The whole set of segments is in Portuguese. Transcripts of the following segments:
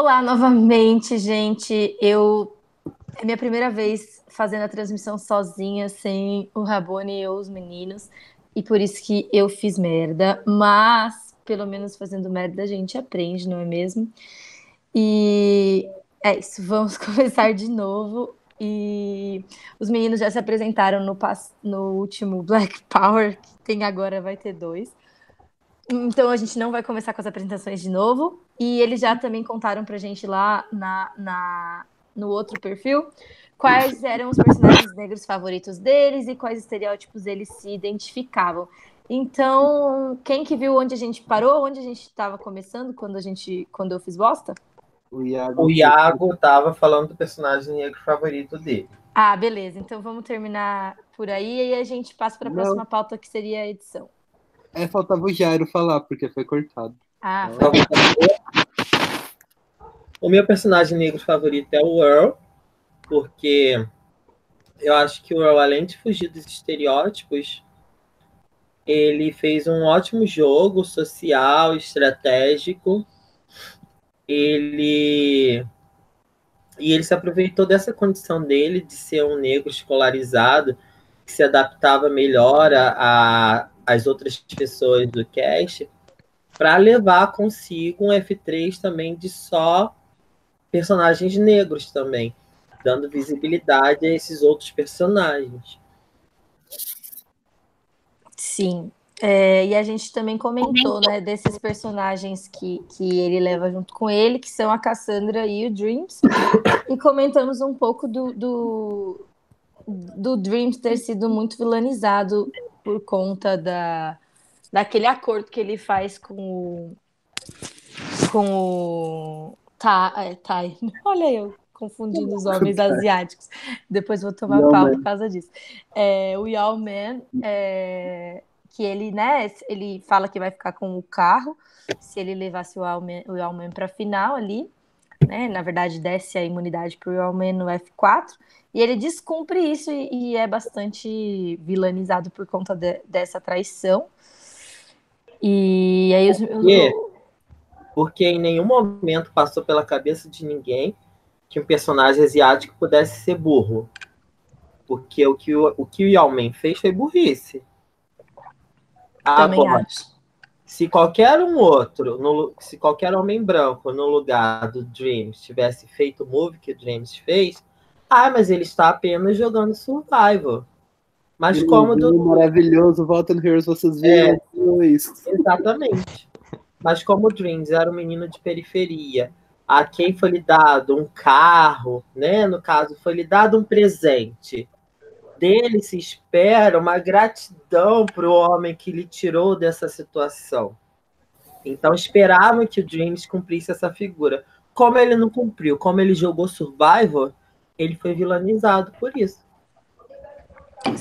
Olá novamente, gente. Eu é minha primeira vez fazendo a transmissão sozinha, sem o Rabone e os meninos, e por isso que eu fiz merda, mas pelo menos fazendo merda a gente aprende, não é mesmo? E é isso, vamos começar de novo. E os meninos já se apresentaram no, no último Black Power, que tem agora, vai ter dois. Então a gente não vai começar com as apresentações de novo. E eles já também contaram pra gente lá na, na, no outro perfil quais eram os personagens negros favoritos deles e quais estereótipos eles se identificavam. Então, quem que viu onde a gente parou, onde a gente estava começando quando a gente quando eu fiz bosta? O Iago, o Iago tava falando do personagem negro favorito dele. Ah, beleza. Então vamos terminar por aí e a gente passa para a próxima pauta que seria a edição. É, faltava o Jairo falar, porque foi cortado. Ah, então, foi. O meu personagem negro favorito é o Earl, porque eu acho que o Earl, além de fugir dos estereótipos, ele fez um ótimo jogo social, estratégico. Ele e ele se aproveitou dessa condição dele de ser um negro escolarizado que se adaptava melhor a, a as outras pessoas do cast para levar consigo um F3 também de só personagens negros também, dando visibilidade a esses outros personagens. Sim. É, e a gente também comentou, né, desses personagens que, que ele leva junto com ele, que são a Cassandra e o Dreams, e comentamos um pouco do, do, do Dreams ter sido muito vilanizado por conta da, daquele acordo que ele faz com o. com o. Tá, é, tá. Olha eu confundindo os homens asiáticos. Depois vou tomar pau por causa disso. É, o Yao Man, é, que ele, né, ele fala que vai ficar com o carro se ele levasse o Yao Man, Yao Man para a final ali. Né? Na verdade, desce a imunidade para o Yao Man no F4. E ele descumpre isso e, e é bastante vilanizado por conta de, dessa traição. E aí os, porque, porque em nenhum momento passou pela cabeça de ninguém que um personagem asiático pudesse ser burro. Porque o que o, o, que o Yao Man fez foi burrice. Também Agora, acho. Se qualquer um outro, no, se qualquer homem branco no lugar do Dreams tivesse feito o move que o Dreams fez, ah, mas ele está apenas jogando survival. Mas como do. Maravilhoso, volta no Heroes vocês viram é, isso. Exatamente. Mas como o Dreams era um menino de periferia, a quem foi lhe dado um carro, né? No caso, foi lhe dado um presente. Dele se espera uma gratidão para o homem que lhe tirou dessa situação. Então esperavam que o Dreams cumprisse essa figura. Como ele não cumpriu, como ele jogou Survivor, ele foi vilanizado por isso.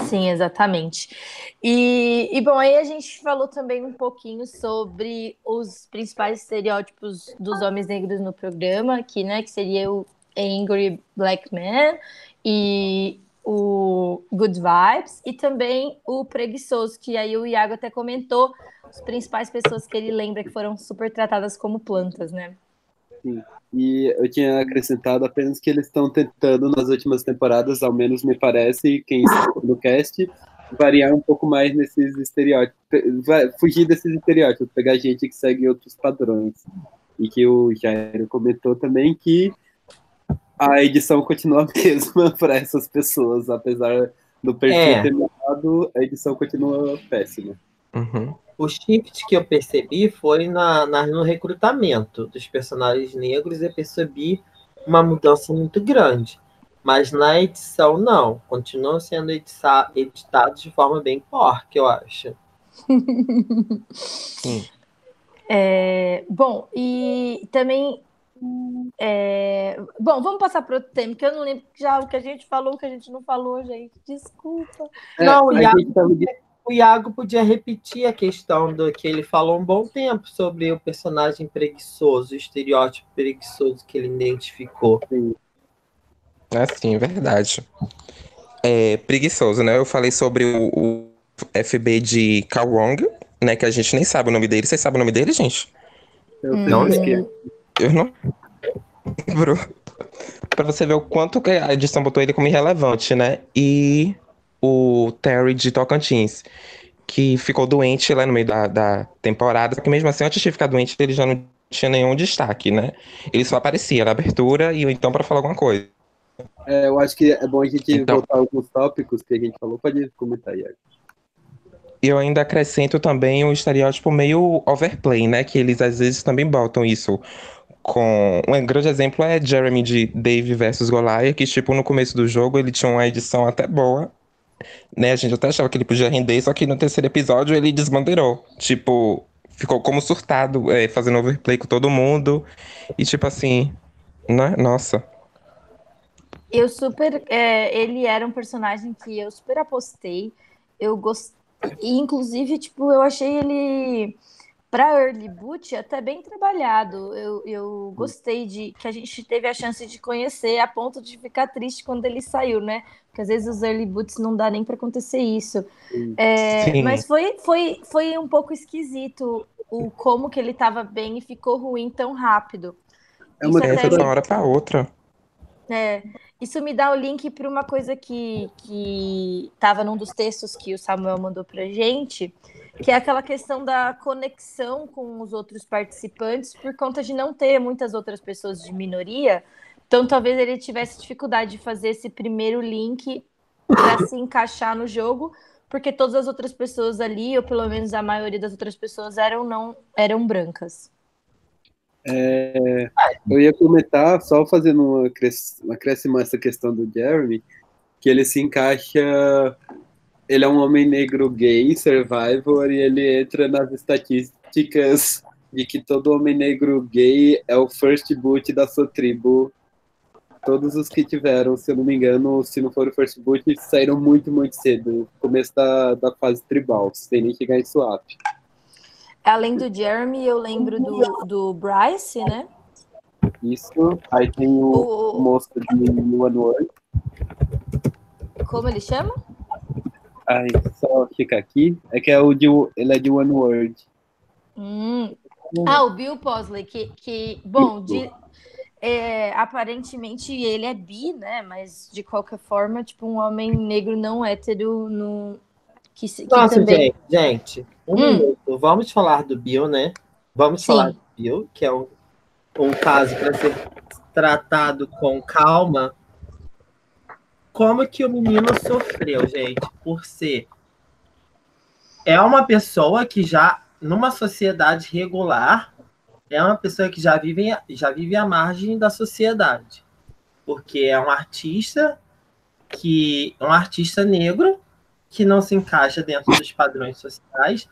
Sim, exatamente. E, e, bom, aí a gente falou também um pouquinho sobre os principais estereótipos dos homens negros no programa, aqui, né, que seria o Angry Black Man e o Good Vibes e também o Preguiçoso, que aí o Iago até comentou as principais pessoas que ele lembra que foram super tratadas como plantas, né? Sim. E eu tinha acrescentado apenas que eles estão tentando, nas últimas temporadas, ao menos me parece, quem está no cast, variar um pouco mais nesses estereótipos, fugir desses estereótipos, pegar gente que segue outros padrões. E que o Jairo comentou também que a edição continua a mesma para essas pessoas, apesar do perfil é. ter mudado, a edição continua péssima. Uhum. O shift que eu percebi foi na, na, no recrutamento dos personagens negros e percebi uma mudança muito grande. Mas na edição, não. Continuam sendo editados de forma bem porca, eu acho. Sim. É, bom, e também. É, bom, vamos passar para outro tema, que eu não lembro já o que a gente falou, o que a gente não falou, gente. Desculpa. É, não, e a, gente tava o Iago podia repetir a questão do que ele falou um bom tempo sobre o personagem preguiçoso, o estereótipo preguiçoso que ele identificou. Ah, sim, verdade. É, preguiçoso, né? Eu falei sobre o, o FB de Kawong, né? Que a gente nem sabe o nome dele. Vocês sabem o nome dele, gente? Eu não, hum. Eu não. lembro. pra você ver o quanto que a edição botou ele como irrelevante, né? E o Terry de Tocantins, que ficou doente lá no meio da, da temporada, só que mesmo assim, antes de ficar doente, ele já não tinha nenhum destaque, né? Ele só aparecia na abertura e então para falar alguma coisa. É, eu acho que é bom a gente então, voltar alguns tópicos que a gente falou. Pode comentar, Iago. E eu ainda acrescento também um estereótipo meio overplay, né? Que eles às vezes também botam isso com. Um grande exemplo é Jeremy de Dave versus Goliath, que, tipo, no começo do jogo ele tinha uma edição até boa. Né? A gente até achava que ele podia render, só que no terceiro episódio ele desbandeirou. Tipo, ficou como surtado, é, fazendo overplay com todo mundo. E tipo assim, né? Nossa. Eu super. É, ele era um personagem que eu super apostei. Eu gostei. Inclusive, tipo, eu achei ele para early boot até bem trabalhado. Eu, eu gostei de que a gente teve a chance de conhecer a ponto de ficar triste quando ele saiu, né? Porque às vezes os early boots não dá nem para acontecer isso. É, mas foi, foi, foi um pouco esquisito o como que ele estava bem e ficou ruim tão rápido. É uma coisa de uma hora para outra. É, isso me dá o link para uma coisa que que estava num dos textos que o Samuel mandou para gente, que é aquela questão da conexão com os outros participantes por conta de não ter muitas outras pessoas de minoria. Então, talvez ele tivesse dificuldade de fazer esse primeiro link para se encaixar no jogo, porque todas as outras pessoas ali, ou pelo menos a maioria das outras pessoas, eram não eram brancas. É, eu ia comentar, só fazendo uma, acréscimo essa questão do Jeremy, que ele se encaixa ele é um homem negro gay, survivor, e ele entra nas estatísticas de que todo homem negro gay é o first boot da sua tribo. Todos os que tiveram, se eu não me engano, se não for o first boot, saíram muito, muito cedo, no começo da, da fase tribal, sem nem chegar em swap. Além do Jeremy, eu lembro do, do Bryce, né? Isso. Aí tem o, o... moço de One World. Como ele chama? Ai, só fica aqui. É que é o de, ele é de One Word. Hum. Ah, o Bill Posley, que, que bom, de, é, aparentemente ele é bi, né? Mas de qualquer forma, tipo, um homem negro não hétero no. Que, que Nossa, também... gente, gente, um hum. minuto. Vamos falar do Bill, né? Vamos Sim. falar do Bill, que é um, um caso para ser tratado com calma, como que o menino sofreu, gente, por ser é uma pessoa que já numa sociedade regular é uma pessoa que já vive já vive à margem da sociedade, porque é um artista que um artista negro que não se encaixa dentro dos padrões sociais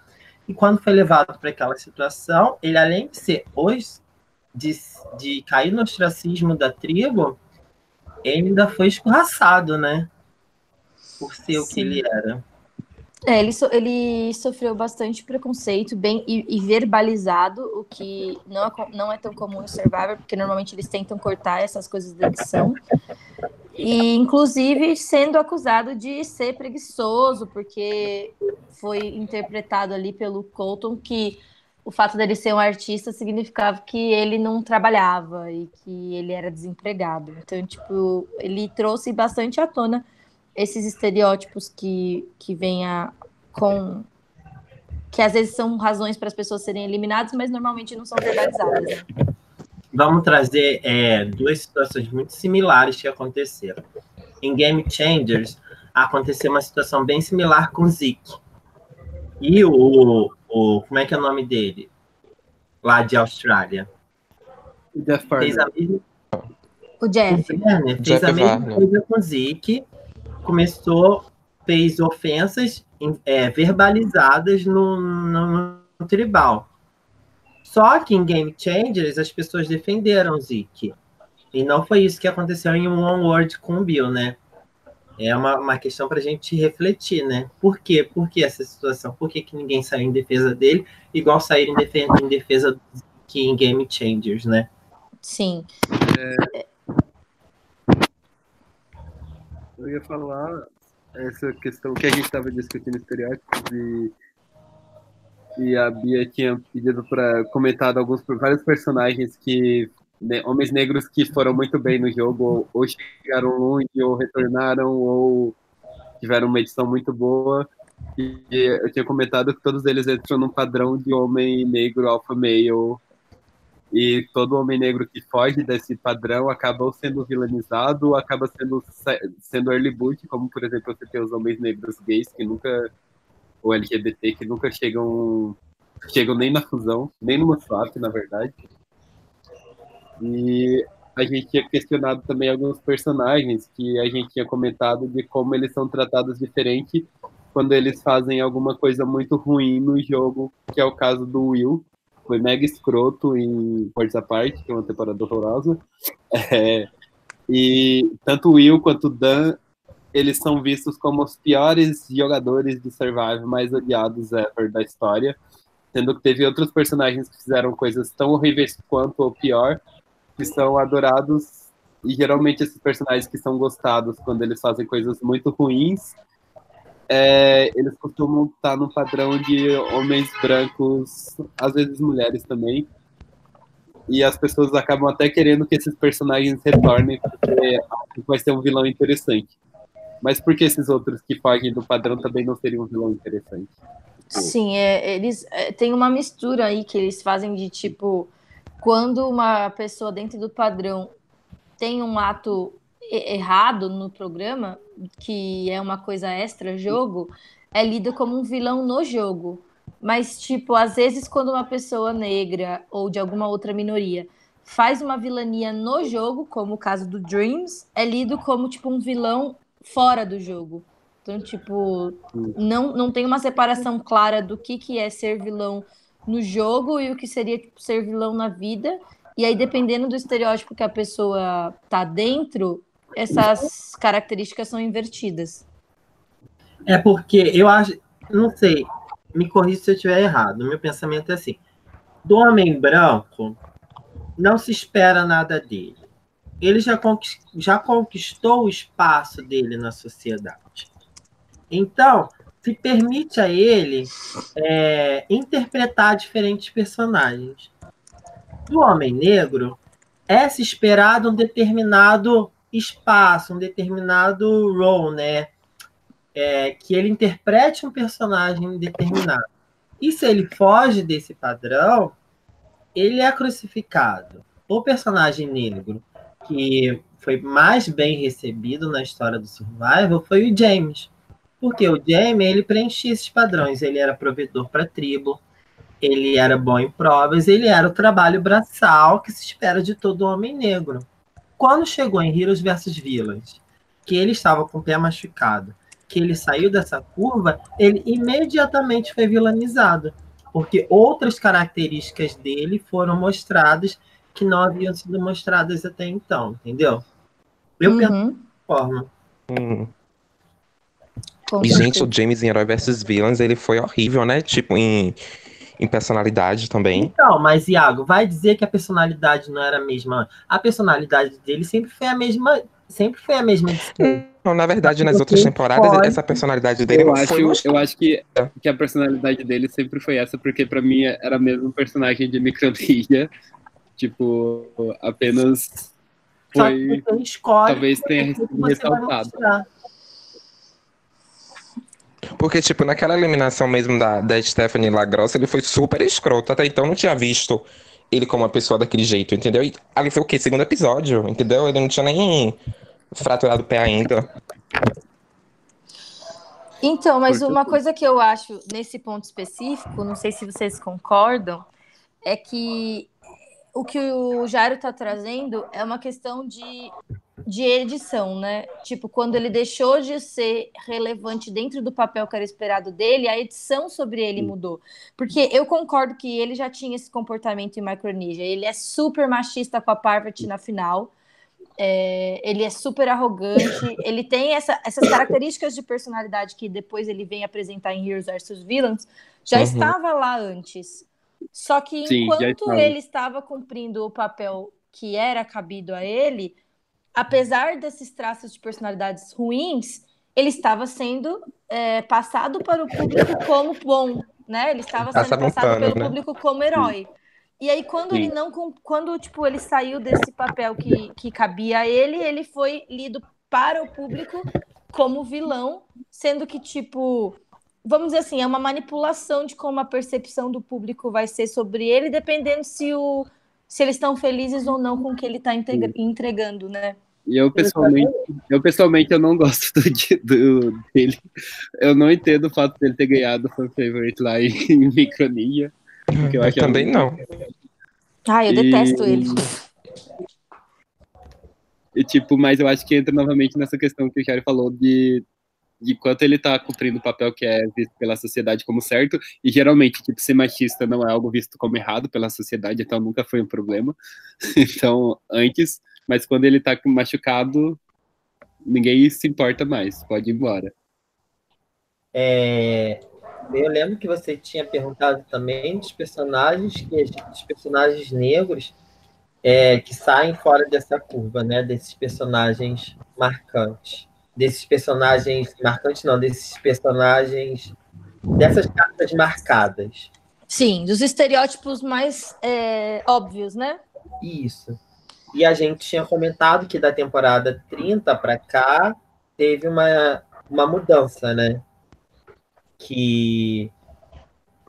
e quando foi levado para aquela situação, ele além de ser hoje de, de cair no ostracismo da tribo, ele ainda foi escorraçado, né? Por ser Sim. o que ele era. É, ele, so, ele sofreu bastante preconceito bem e, e, verbalizado, o que não é, não é tão comum no Survivor, porque normalmente eles tentam cortar essas coisas da edição. E, inclusive, sendo acusado de ser preguiçoso, porque foi interpretado ali pelo Colton que o fato dele ser um artista significava que ele não trabalhava e que ele era desempregado. Então, tipo, ele trouxe bastante à tona esses estereótipos que, que vêm a, com. que às vezes são razões para as pessoas serem eliminadas, mas normalmente não são verbalizadas. Vamos trazer é, duas situações muito similares que aconteceram. Em Game Changers, aconteceu uma situação bem similar com Zeke. E o, o. Como é que é o nome dele? Lá de Austrália. O Jeff Fez a mesma, o Jeff. O Fez Jeff a mesma coisa com o Zeke. Começou, fez ofensas é, verbalizadas no, no, no, tribal. Só que em Game Changers as pessoas defenderam o Zeke. E não foi isso que aconteceu em One World com o Bill, né? é uma, uma questão para a gente refletir, né? Por quê? Por que essa situação? Por que, que ninguém saiu em defesa dele, igual sair em defesa, em defesa que em Game Changers, né? Sim. É, eu ia falar essa questão que a gente estava discutindo estereótipos e, e a Bia tinha pedido para comentar alguns vários personagens que homens negros que foram muito bem no jogo, ou chegaram longe, ou retornaram, ou tiveram uma edição muito boa. E eu tinha comentado que todos eles entram num padrão de homem negro alfa male. E todo homem negro que foge desse padrão acaba sendo vilanizado, acaba sendo, sendo early boot, como por exemplo você tem os homens negros gays que nunca, ou LGBT, que nunca chegam, chegam nem na fusão, nem numa swap, na verdade. E a gente tinha questionado também alguns personagens que a gente tinha comentado de como eles são tratados diferente quando eles fazem alguma coisa muito ruim no jogo, que é o caso do Will. Foi mega escroto em Forza Parte, que é uma temporada horrorosa. É, e tanto o Will quanto o Dan, eles são vistos como os piores jogadores de Survival mais odiados ever da história. Sendo que teve outros personagens que fizeram coisas tão horríveis quanto ou pior, que são adorados e geralmente esses personagens que são gostados quando eles fazem coisas muito ruins, é, eles costumam estar no padrão de homens brancos, às vezes mulheres também. E as pessoas acabam até querendo que esses personagens retornem, porque vai ser um vilão interessante. Mas por que esses outros que fogem do padrão também não seriam um vilão interessante? Sim, é, eles é, tem uma mistura aí que eles fazem de tipo quando uma pessoa dentro do padrão tem um ato errado no programa, que é uma coisa extra jogo, é lido como um vilão no jogo. Mas, tipo, às vezes, quando uma pessoa negra ou de alguma outra minoria faz uma vilania no jogo, como o caso do Dreams, é lido como, tipo, um vilão fora do jogo. Então, tipo, não, não tem uma separação clara do que, que é ser vilão no jogo e o que seria tipo, ser vilão na vida. E aí, dependendo do estereótipo que a pessoa tá dentro, essas características são invertidas. É porque eu acho, não sei, me corrija se eu estiver errado. Meu pensamento é assim: do homem branco, não se espera nada dele. Ele já, conquistou, já conquistou o espaço dele na sociedade. Então, se permite a ele é, interpretar diferentes personagens. Do Homem Negro, é se esperado um determinado espaço, um determinado role, né? É, que ele interprete um personagem determinado. E se ele foge desse padrão, ele é crucificado. O personagem negro que foi mais bem recebido na história do Survival foi o James. Porque o Jamie, ele preenchia esses padrões. Ele era provedor para a tribo, ele era bom em provas, ele era o trabalho braçal que se espera de todo homem negro. Quando chegou em Heroes vs Villains, que ele estava com o pé machucado, que ele saiu dessa curva, ele imediatamente foi vilanizado, porque outras características dele foram mostradas que não haviam sido mostradas até então, entendeu? Eu uhum. penso dessa forma. Uhum. E, gente, o James em Herói vs Villains, ele foi horrível, né? Tipo, em, em personalidade também. Então, mas, Iago, vai dizer que a personalidade não era a mesma. A personalidade dele sempre foi a mesma. Sempre foi a mesma. Não, na verdade, nas outras temporadas, pode... essa personalidade dele eu acho, foi. Eu acho que, que a personalidade dele sempre foi essa, porque pra mim era mesmo um personagem de micronídia. Tipo, apenas foi. Talvez tenha ressaltado. Porque, tipo, naquela eliminação mesmo da, da Stephanie Lagrossa, ele foi super escroto. Até então não tinha visto ele como uma pessoa daquele jeito, entendeu? E ali foi o quê? Segundo episódio, entendeu? Ele não tinha nem fraturado o pé ainda. Então, mas uma coisa que eu acho nesse ponto específico, não sei se vocês concordam, é que o que o Jairo está trazendo é uma questão de de edição, né? Tipo, quando ele deixou de ser relevante dentro do papel que era esperado dele, a edição sobre ele mudou. Porque eu concordo que ele já tinha esse comportamento em Micronesia. Ele é super machista com a Parvati na final. É, ele é super arrogante. ele tem essa, essas características de personalidade que depois ele vem apresentar em Heroes vs Villains. Já uhum. estava lá antes. Só que enquanto ele estava cumprindo o papel que era cabido a ele, apesar desses traços de personalidades ruins, ele estava sendo é, passado para o público como bom, né? Ele estava sendo passado pelo né? público como herói. E aí, quando Sim. ele não. Quando, tipo, ele saiu desse papel que, que cabia a ele, ele foi lido para o público como vilão, sendo que, tipo, vamos dizer assim, é uma manipulação de como a percepção do público vai ser sobre ele, dependendo se, o, se eles estão felizes ou não com o que ele está entregando, né? E eu pessoalmente, eu pessoalmente eu não gosto do, do, dele. Eu não entendo o fato dele ter ganhado o fan favorite lá em, em Micronia. Eu, eu também não. Ah, eu e... detesto ele. E, tipo, mas eu acho que entra novamente nessa questão que o Chiari falou de, de quanto ele tá cumprindo o papel que é visto pela sociedade como certo, e geralmente, tipo, ser machista não é algo visto como errado pela sociedade, então nunca foi um problema. Então, antes, mas quando ele tá machucado, ninguém se importa mais, pode ir embora. É, eu lembro que você tinha perguntado também dos personagens, que, dos personagens negros, é, que saem fora dessa curva, né? Desses personagens marcantes. Desses personagens marcantes, não, desses personagens. dessas cartas marcadas. Sim, dos estereótipos mais é, óbvios, né? Isso. E a gente tinha comentado que da temporada 30 para cá teve uma, uma mudança, né? Que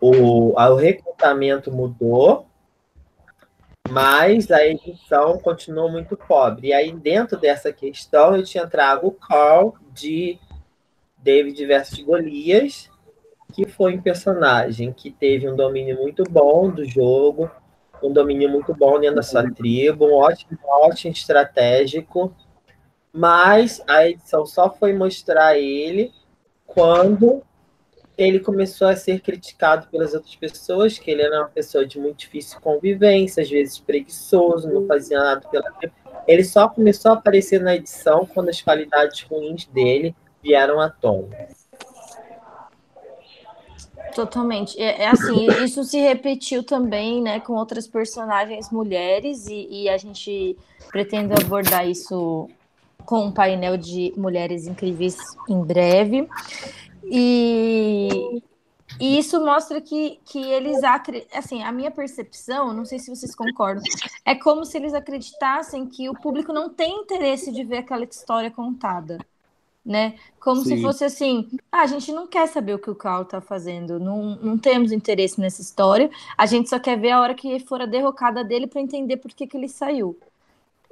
o, o recrutamento mudou mas a edição continuou muito pobre. E aí, dentro dessa questão, eu tinha trago o call de David versus Golias, que foi um personagem que teve um domínio muito bom do jogo, um domínio muito bom dentro da sua tribo, um ótimo, ótimo estratégico, mas a edição só foi mostrar ele quando ele começou a ser criticado pelas outras pessoas, que ele era uma pessoa de muito difícil convivência, às vezes preguiçoso, não fazia nada pela Ele só começou a aparecer na edição quando as qualidades ruins dele vieram à tona. Totalmente. É, é, assim, isso se repetiu também, né, com outras personagens mulheres e, e a gente pretende abordar isso com um painel de mulheres incríveis em breve. E, e isso mostra que, que eles assim, a minha percepção, não sei se vocês concordam, é como se eles acreditassem que o público não tem interesse de ver aquela história contada. Né? Como Sim. se fosse assim, ah, a gente não quer saber o que o Carl tá fazendo, não, não temos interesse nessa história, a gente só quer ver a hora que for a derrocada dele para entender por que, que ele saiu.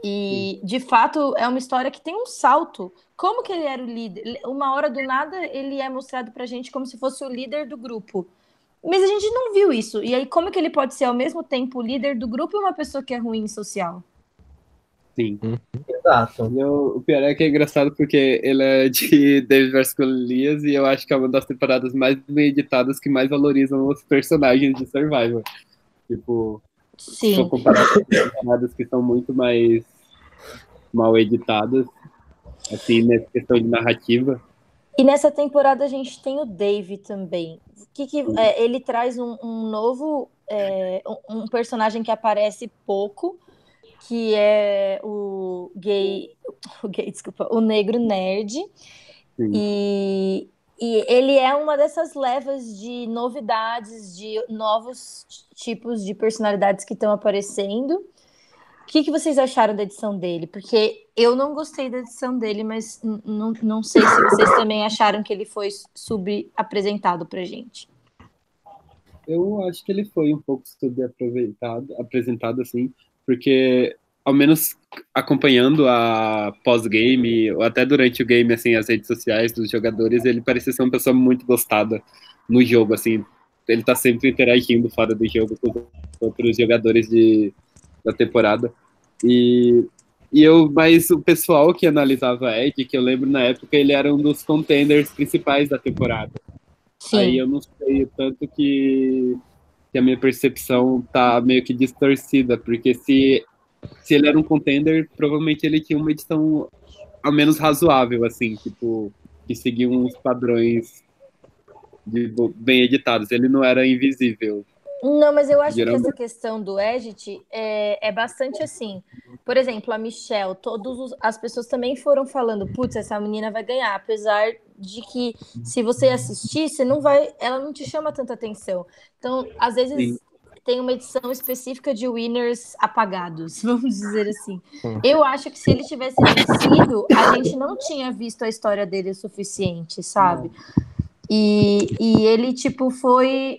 E, de fato, é uma história que tem um salto. Como que ele era o líder? Uma hora do nada, ele é mostrado pra gente como se fosse o líder do grupo. Mas a gente não viu isso. E aí, como que ele pode ser ao mesmo tempo o líder do grupo e uma pessoa que é ruim social? Sim. Uhum. Exato. E o, o pior é que é engraçado porque ele é de David vs. Golias e eu acho que é uma das temporadas mais bem editadas que mais valorizam os personagens de Survivor. Tipo, Sim. São comparadas com temporadas que são muito mais mal editadas, assim, nessa questão de narrativa. E nessa temporada a gente tem o Dave também. Que, que é, ele traz um, um novo é, um personagem que aparece pouco, que é o gay, o gay, desculpa, o negro nerd. Sim. E, e ele é uma dessas levas de novidades, de novos tipos de personalidades que estão aparecendo. O que, que vocês acharam da edição dele? Porque eu não gostei da edição dele, mas não, não sei se vocês também acharam que ele foi subapresentado pra gente. Eu acho que ele foi um pouco subaproveitado, apresentado assim, porque ao menos acompanhando a pós-game, ou até durante o game, assim, as redes sociais dos jogadores, ele parecia ser uma pessoa muito gostada no jogo, assim. Ele tá sempre interagindo fora do jogo com os outros jogadores de, da temporada. E, e eu, mas o pessoal que analisava Ed, que eu lembro na época, ele era um dos contenders principais da temporada. Sim. Aí eu não sei o tanto que, que a minha percepção tá meio que distorcida, porque se, se ele era um contender, provavelmente ele tinha uma edição ao menos razoável, assim, tipo, que seguia uns padrões de, bem editados. Ele não era invisível. Não, mas eu acho Geralmente... que essa questão do edit é, é bastante assim. Por exemplo, a Michelle, todas as pessoas também foram falando, putz, essa menina vai ganhar, apesar de que se você assistir, você não vai, ela não te chama tanta atenção. Então, às vezes, Sim. tem uma edição específica de winners apagados, vamos dizer assim. Eu acho que se ele tivesse vencido, a gente não tinha visto a história dele o suficiente, sabe? E, e ele, tipo, foi.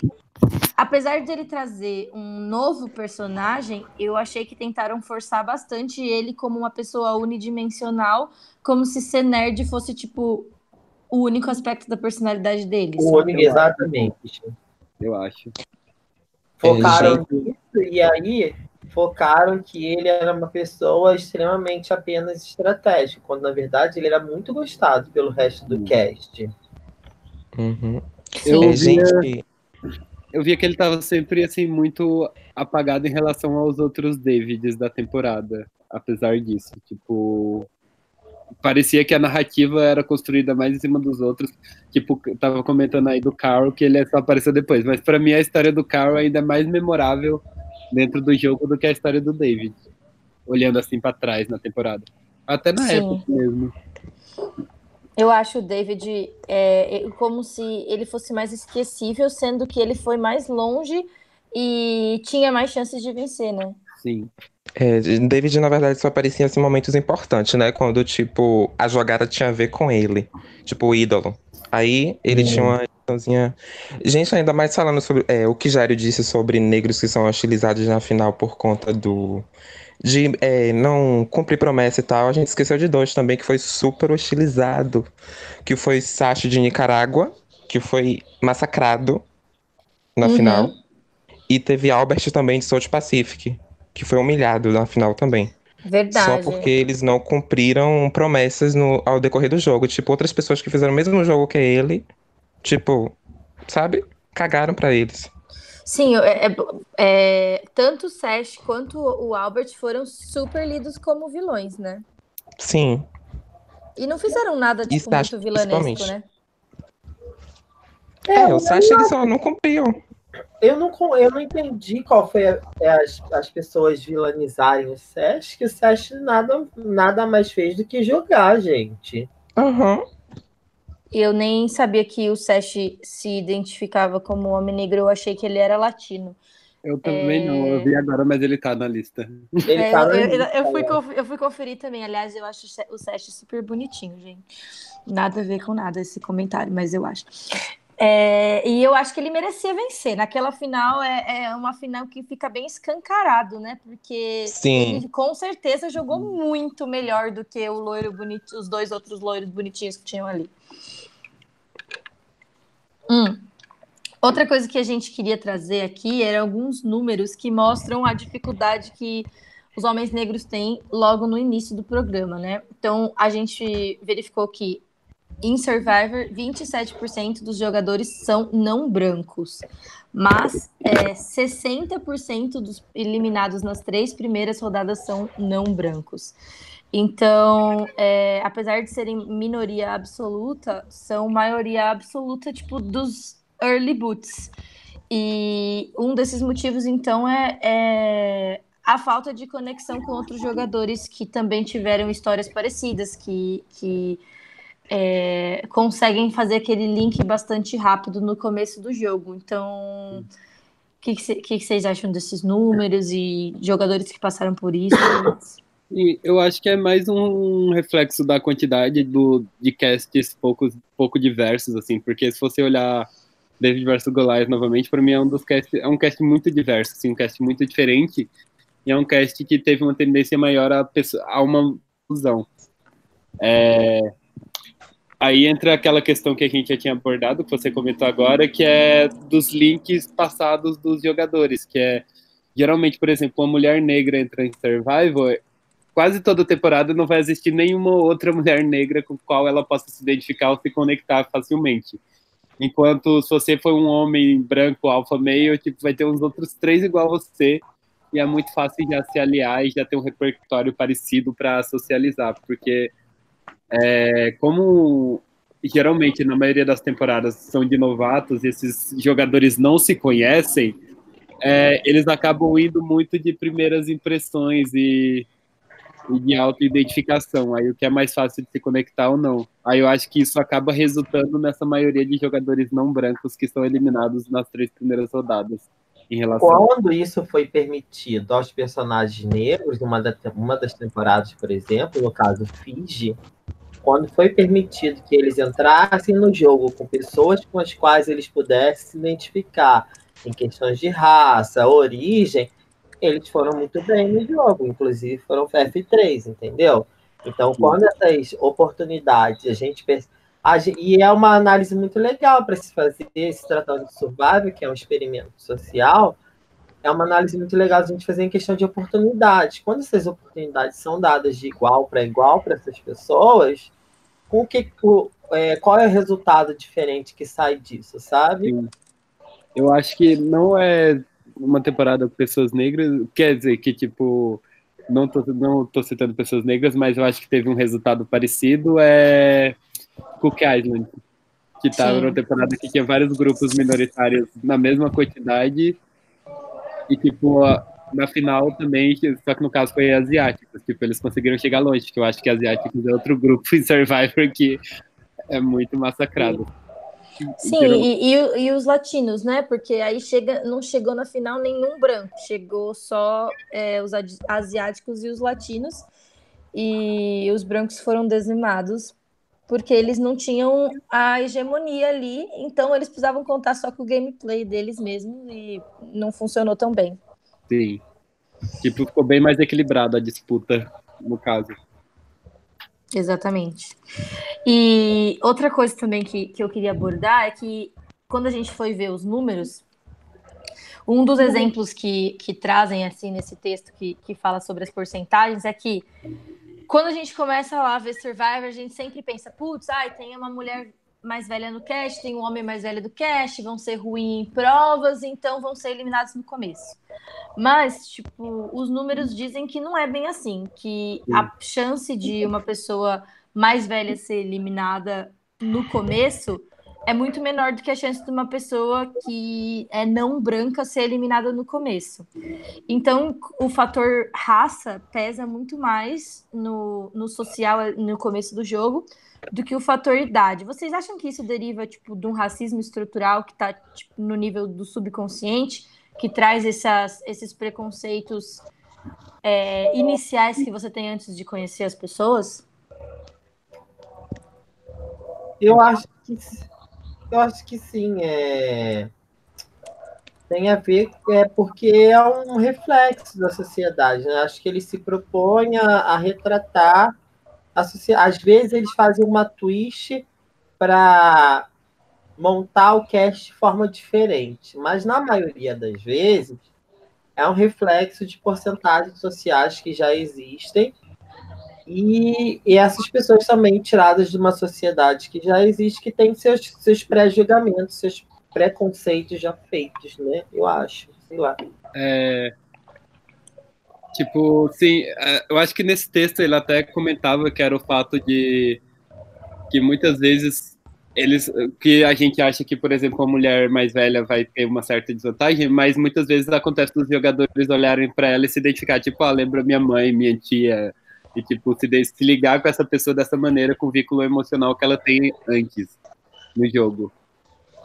Apesar de ele trazer um novo personagem, eu achei que tentaram forçar bastante ele como uma pessoa unidimensional, como se ser nerd fosse, tipo, o único aspecto da personalidade dele. O único, exatamente. Eu acho. Focaram é, nisso e aí focaram que ele era uma pessoa extremamente apenas estratégica, quando na verdade ele era muito gostado pelo resto do cast. Uhum. Eu, é, via, gente... eu via que ele estava sempre assim muito apagado em relação aos outros Davids da temporada, apesar disso. Tipo, parecia que a narrativa era construída mais em cima dos outros. Tipo, tava comentando aí do Carl que ele só apareceu depois, mas para mim a história do Carl ainda é mais memorável dentro do jogo do que a história do David, olhando assim para trás na temporada. Até na Sim. época mesmo. Eu acho o David é, é, como se ele fosse mais esquecível, sendo que ele foi mais longe e tinha mais chances de vencer, né? Sim. É, David, na verdade, só aparecia em assim, momentos importantes, né? Quando, tipo, a jogada tinha a ver com ele. Tipo, o ídolo. Aí ele uhum. tinha uma ediçãozinha. Gente, ainda mais falando sobre é, o que Jário disse sobre negros que são hostilizados na final por conta do de é, não cumprir promessa e tal, a gente esqueceu de dois também, que foi super hostilizado, que foi Sacha de Nicarágua, que foi massacrado na uhum. final, e teve Albert também de South Pacific, que foi humilhado na final também. Verdade. Só porque eles não cumpriram promessas no, ao decorrer do jogo. Tipo, outras pessoas que fizeram o mesmo jogo que ele, tipo, sabe? Cagaram para eles. Sim, é, é, é, tanto o Sash quanto o Albert foram super lidos como vilões, né? Sim. E não fizeram nada tipo, Sash, muito vilanesco, né? É, é o Sash ele só não cumpriu. Eu não, eu não entendi qual foi a, é, as, as pessoas vilanizarem o Sash, que o Sash nada, nada mais fez do que jogar, gente. Aham. Uhum. Eu nem sabia que o Sesh se identificava como homem negro, eu achei que ele era latino. Eu também é... não, eu vi agora, mas ele tá na lista. É, tá na eu, lista, eu, eu, fui conferir, eu fui conferir também, aliás, eu acho o Sesh super bonitinho, gente. Nada a ver com nada esse comentário, mas eu acho. É, e eu acho que ele merecia vencer. Naquela final é, é, uma final que fica bem escancarado, né? Porque Sim. ele com certeza jogou muito melhor do que o loiro bonito, os dois outros loiros bonitinhos que tinham ali. Hum. Outra coisa que a gente queria trazer aqui eram alguns números que mostram a dificuldade que os homens negros têm logo no início do programa, né? Então, a gente verificou que em Survivor, 27% dos jogadores são não brancos, mas é, 60% dos eliminados nas três primeiras rodadas são não brancos. Então, é, apesar de serem minoria absoluta, são maioria absoluta, tipo, dos early boots. E um desses motivos, então, é, é, a falta de conexão com outros jogadores que também tiveram histórias parecidas, que, que é, conseguem fazer aquele link bastante rápido no começo do jogo. Então, o que, que, vocês acham desses números e jogadores que passaram por isso? E eu acho que é mais um reflexo da quantidade do, de casts pouco, pouco diversos, assim, porque se você olhar David vs Goliath novamente, para mim é um dos casts, é um cast muito diverso, assim, um cast muito diferente, e é um cast que teve uma tendência maior a, a uma fusão. É, aí entra aquela questão que a gente já tinha abordado, que você comentou agora, que é dos links passados dos jogadores, que é geralmente, por exemplo, uma mulher negra entra em Survivor, quase toda temporada não vai existir nenhuma outra mulher negra com qual ela possa se identificar ou se conectar facilmente. Enquanto se você for um homem branco, alfa meio, tipo, vai ter uns outros três igual você, e é muito fácil já se aliar e já ter um repertório parecido para socializar, porque é, como geralmente na maioria das temporadas são de novatos esses jogadores não se conhecem, é, eles acabam indo muito de primeiras impressões e e de auto-identificação. Aí o que é mais fácil de se conectar ou não. Aí eu acho que isso acaba resultando nessa maioria de jogadores não brancos que são eliminados nas três primeiras rodadas. relação. Quando isso foi permitido aos personagens negros, numa da, uma das temporadas, por exemplo, no caso Fiji, quando foi permitido que eles entrassem no jogo com pessoas com as quais eles pudessem se identificar em questões de raça, origem, eles foram muito bem no jogo, inclusive foram FF3, entendeu? Então, quando essas oportunidades a gente e é uma análise muito legal para se fazer se tratando de survival, que é um experimento social, é uma análise muito legal a gente fazer em questão de oportunidades. Quando essas oportunidades são dadas de igual para igual para essas pessoas, com que, é, qual é o resultado diferente que sai disso, sabe? Sim. Eu acho que não é uma temporada com pessoas negras, quer dizer que, tipo, não tô, não tô citando pessoas negras, mas eu acho que teve um resultado parecido, é Cook Island, que estava numa temporada que tinha vários grupos minoritários na mesma quantidade, e, tipo, na final também, só que no caso foi asiáticos, tipo, eles conseguiram chegar longe, que eu acho que asiáticos é outro grupo em Survivor que é muito massacrado. Sim, e, e, e, os latinos, né? Porque aí chega, não chegou na final nenhum branco, chegou só é, os asiáticos e os latinos, e os brancos foram dizimados porque eles não tinham a hegemonia ali, então eles precisavam contar só com o gameplay deles mesmo e não funcionou tão bem. Sim. Tipo, ficou bem mais equilibrada a disputa, no caso. Exatamente. E outra coisa também que, que eu queria abordar é que quando a gente foi ver os números, um dos exemplos que, que trazem assim nesse texto que, que fala sobre as porcentagens é que quando a gente começa lá a ver Survivor, a gente sempre pensa, putz, ai, tem uma mulher mais velha no cast, tem um homem mais velho do cast, vão ser ruins em provas, então vão ser eliminados no começo. Mas, tipo, os números dizem que não é bem assim, que a chance de uma pessoa mais velha ser eliminada no começo é muito menor do que a chance de uma pessoa que é não branca ser eliminada no começo. Então, o fator raça pesa muito mais no, no social no começo do jogo do que o fator idade. Vocês acham que isso deriva tipo de um racismo estrutural que está tipo, no nível do subconsciente, que traz essas, esses preconceitos é, iniciais que você tem antes de conhecer as pessoas? Eu acho que eu acho que sim. É... Tem a ver é, porque é um reflexo da sociedade. Né? Acho que ele se propõe a, a retratar às vezes eles fazem uma twist para montar o cast de forma diferente, mas na maioria das vezes é um reflexo de porcentagens sociais que já existem e, e essas pessoas também tiradas de uma sociedade que já existe, que tem seus, seus pré-julgamentos, seus preconceitos já feitos, né? Eu acho, sei lá. É, Tipo, sim, é, eu acho que nesse texto ele até comentava que era o fato de que muitas vezes eles que a gente acha que, por exemplo, a mulher mais velha vai ter uma certa desvantagem, mas muitas vezes acontece dos jogadores olharem para ela e se identificar, tipo, ah, lembra minha mãe, minha tia, e tipo se, se ligar com essa pessoa dessa maneira com o vínculo emocional que ela tem antes no jogo.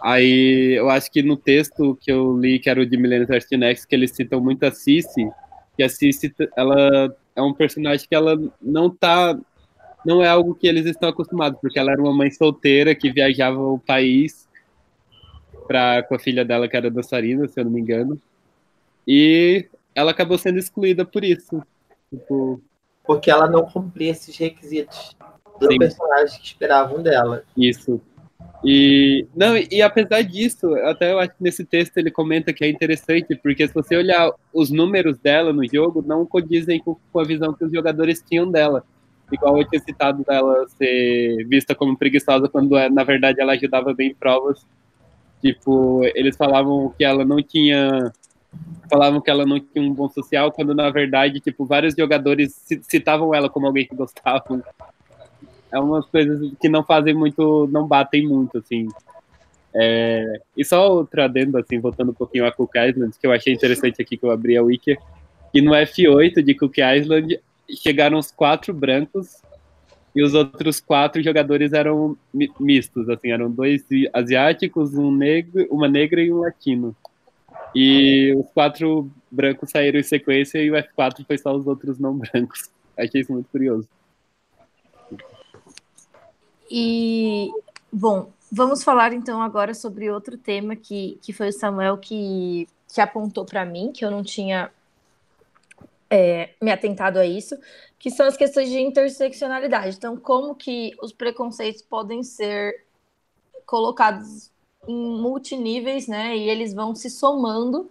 Aí eu acho que no texto que eu li, que era o de Millennium Next, que eles citam muito a Cici, que a Cici, ela é um personagem que ela não tá não é algo que eles estão acostumados, porque ela era uma mãe solteira que viajava o país pra, com a filha dela, que era dançarina, se eu não me engano. E ela acabou sendo excluída por isso. Tipo... Porque ela não cumpria esses requisitos do Sim. personagem que esperavam dela. Isso. E não, e apesar disso, até eu acho que nesse texto ele comenta que é interessante, porque se você olhar os números dela no jogo, não condizem com, com a visão que os jogadores tinham dela. Igual eu tinha citado dela ser vista como preguiçosa quando é, na verdade ela ajudava bem em provas. Tipo, eles falavam que ela não tinha falavam que ela não tinha um bom social, quando na verdade, tipo, vários jogadores citavam ela como alguém que gostavam é umas coisas que não fazem muito, não batem muito, assim. É, e só outro adendo, assim, voltando um pouquinho a Cook Island, que eu achei interessante aqui que eu abri a wiki, que no F8 de Cook Island chegaram os quatro brancos e os outros quatro jogadores eram mistos, assim, eram dois asiáticos, um negro, uma negra e um latino. E os quatro brancos saíram em sequência e o F4 foi só os outros não brancos. Achei isso muito curioso. E, bom, vamos falar então agora sobre outro tema que, que foi o Samuel que, que apontou para mim, que eu não tinha é, me atentado a isso, que são as questões de interseccionalidade. Então, como que os preconceitos podem ser colocados em multiníveis, né? E eles vão se somando,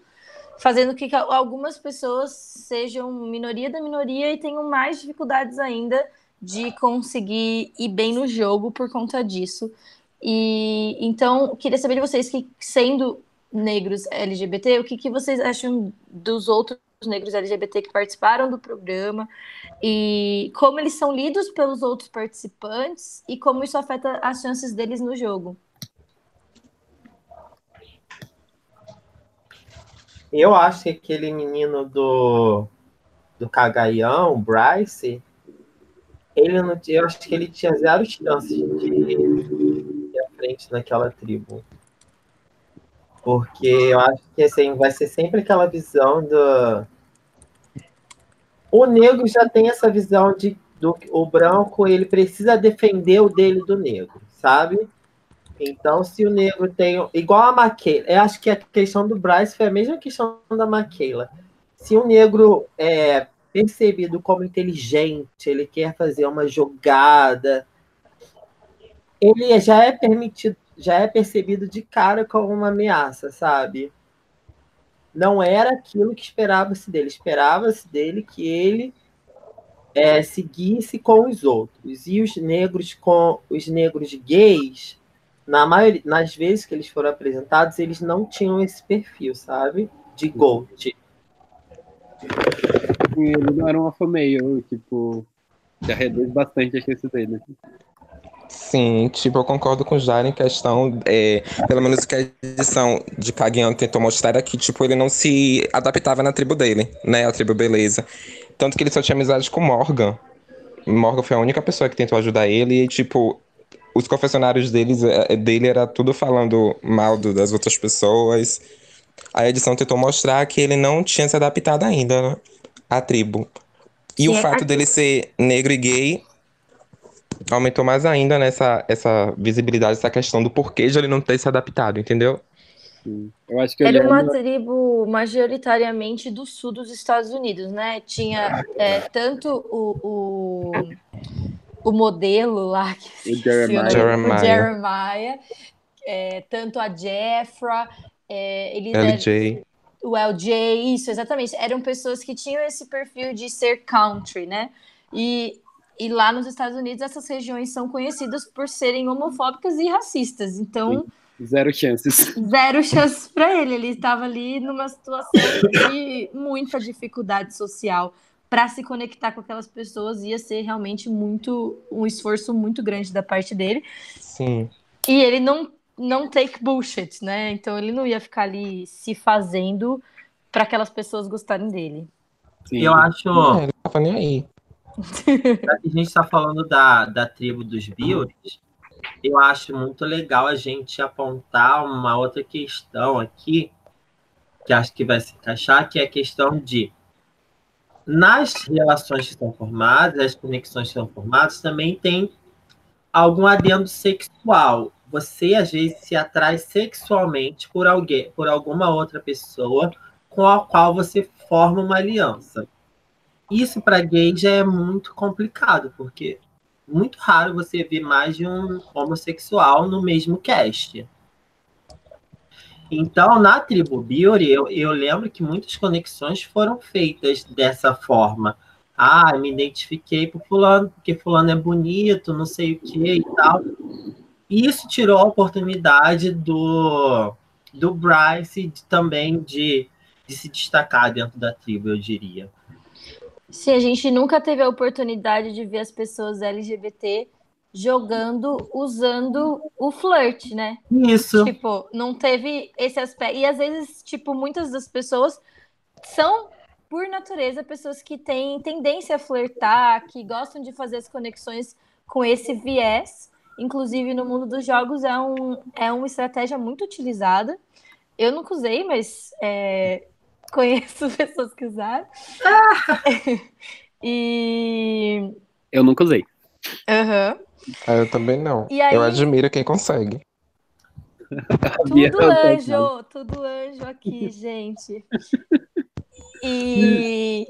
fazendo que algumas pessoas sejam minoria da minoria e tenham mais dificuldades ainda de conseguir ir bem no jogo por conta disso. E então, queria saber de vocês que, sendo negros LGBT, o que, que vocês acham dos outros negros LGBT que participaram do programa e como eles são lidos pelos outros participantes e como isso afeta as chances deles no jogo. Eu acho que aquele menino do, do Cagaião, Bryce, ele não, eu acho que ele tinha zero chances de ir à frente naquela tribo. Porque eu acho que assim, vai ser sempre aquela visão do. O negro já tem essa visão de do o branco ele precisa defender o dele do negro, sabe? Então, se o negro tem. Igual a Maquela, eu acho que a questão do Bryce foi a mesma questão da Maquela. Se o negro é percebido como inteligente, ele quer fazer uma jogada, ele já é permitido, já é percebido de cara como uma ameaça, sabe? Não era aquilo que esperava-se dele. Esperava-se dele que ele é, seguisse com os outros. E os negros com os negros gays na maioria, nas vezes que eles foram apresentados, eles não tinham esse perfil, sabe? De Gold. Ele não era um alfa meio, tipo, já reduz bastante a chance dele. Sim, tipo, eu concordo com o Jair em questão, é, pelo menos que a edição de Kaguyan tentou mostrar era que, tipo, ele não se adaptava na tribo dele, né, a tribo beleza. Tanto que ele só tinha amizade com Morgan. Morgan foi a única pessoa que tentou ajudar ele e, tipo, os confessionários deles, é, dele era tudo falando mal do, das outras pessoas. A edição tentou mostrar que ele não tinha se adaptado ainda né, à tribo. E Sim, o fato a... dele ser negro e gay aumentou mais ainda nessa essa visibilidade, essa questão do porquê de ele não ter se adaptado, entendeu? Eu acho que Era uma tribo majoritariamente do sul dos Estados Unidos, né? Tinha é, tanto o, o o modelo lá, que o Jeremiah, Jeremiah. O Jeremiah é, tanto a Jeffra, é, eles LJ. Eram, o LJ, isso, exatamente. Eram pessoas que tinham esse perfil de ser country, né? E, e lá nos Estados Unidos, essas regiões são conhecidas por serem homofóbicas e racistas. Então. Sim. Zero chances. Zero chances para ele. Ele estava ali numa situação de muita dificuldade social para se conectar com aquelas pessoas ia ser realmente muito um esforço muito grande da parte dele. Sim. E ele não não take bullshit, né? Então ele não ia ficar ali se fazendo para aquelas pessoas gostarem dele. Sim. Eu acho. Não, ele tava nem aí. a gente está falando da, da tribo dos Bills, eu acho muito legal a gente apontar uma outra questão aqui, que acho que vai se encaixar, que é a questão de nas relações que são formadas, as conexões que são formadas, também tem algum adendo sexual. Você às vezes se atrai sexualmente por alguém, por alguma outra pessoa com a qual você forma uma aliança. Isso para gay já é muito complicado, porque muito raro você ver mais de um homossexual no mesmo cast. Então, na tribo Biori, eu, eu lembro que muitas conexões foram feitas dessa forma. Ah, me identifiquei por fulano, porque fulano é bonito, não sei o que e tal. Isso tirou a oportunidade do, do Bryce de, também de, de se destacar dentro da tribo, eu diria. Sim, a gente nunca teve a oportunidade de ver as pessoas LGBT jogando usando o flirt, né? Isso. Tipo, não teve esse aspecto. E às vezes, tipo, muitas das pessoas são, por natureza, pessoas que têm tendência a flertar, que gostam de fazer as conexões com esse viés. Inclusive, no mundo dos jogos, é, um, é uma estratégia muito utilizada. Eu nunca usei, mas é, conheço pessoas que usaram. Ah! e. Eu nunca usei. Uhum. Eu também não. Aí... Eu admiro quem consegue. Tudo anjo, tudo anjo aqui, gente. E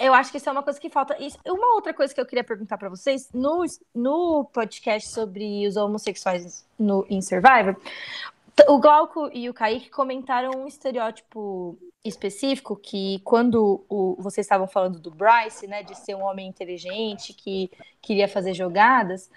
eu acho que isso é uma coisa que falta. uma outra coisa que eu queria perguntar para vocês, no, no podcast sobre os homossexuais no, em Survivor, o Glauco e o Kaique comentaram um estereótipo específico que quando o, vocês estavam falando do Bryce, né, de ser um homem inteligente que queria fazer jogadas,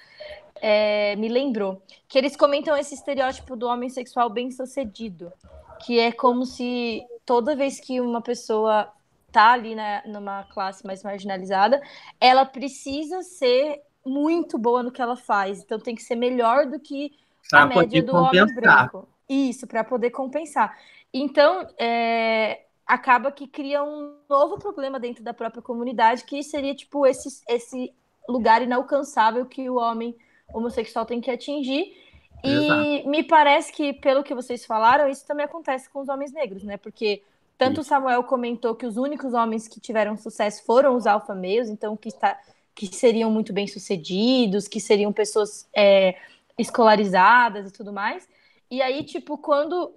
é, me lembrou que eles comentam esse estereótipo do homem sexual bem sucedido, que é como se toda vez que uma pessoa tá ali na, numa classe mais marginalizada, ela precisa ser muito boa no que ela faz. Então tem que ser melhor do que a média do homem branco. Isso, para poder compensar. Então, é, acaba que cria um novo problema dentro da própria comunidade, que seria, tipo, esse, esse lugar inalcançável que o homem homossexual tem que atingir. E Exato. me parece que, pelo que vocês falaram, isso também acontece com os homens negros, né? Porque tanto o Samuel comentou que os únicos homens que tiveram sucesso foram os alfa males, então que, está, que seriam muito bem sucedidos, que seriam pessoas é, escolarizadas e tudo mais. E aí, tipo, quando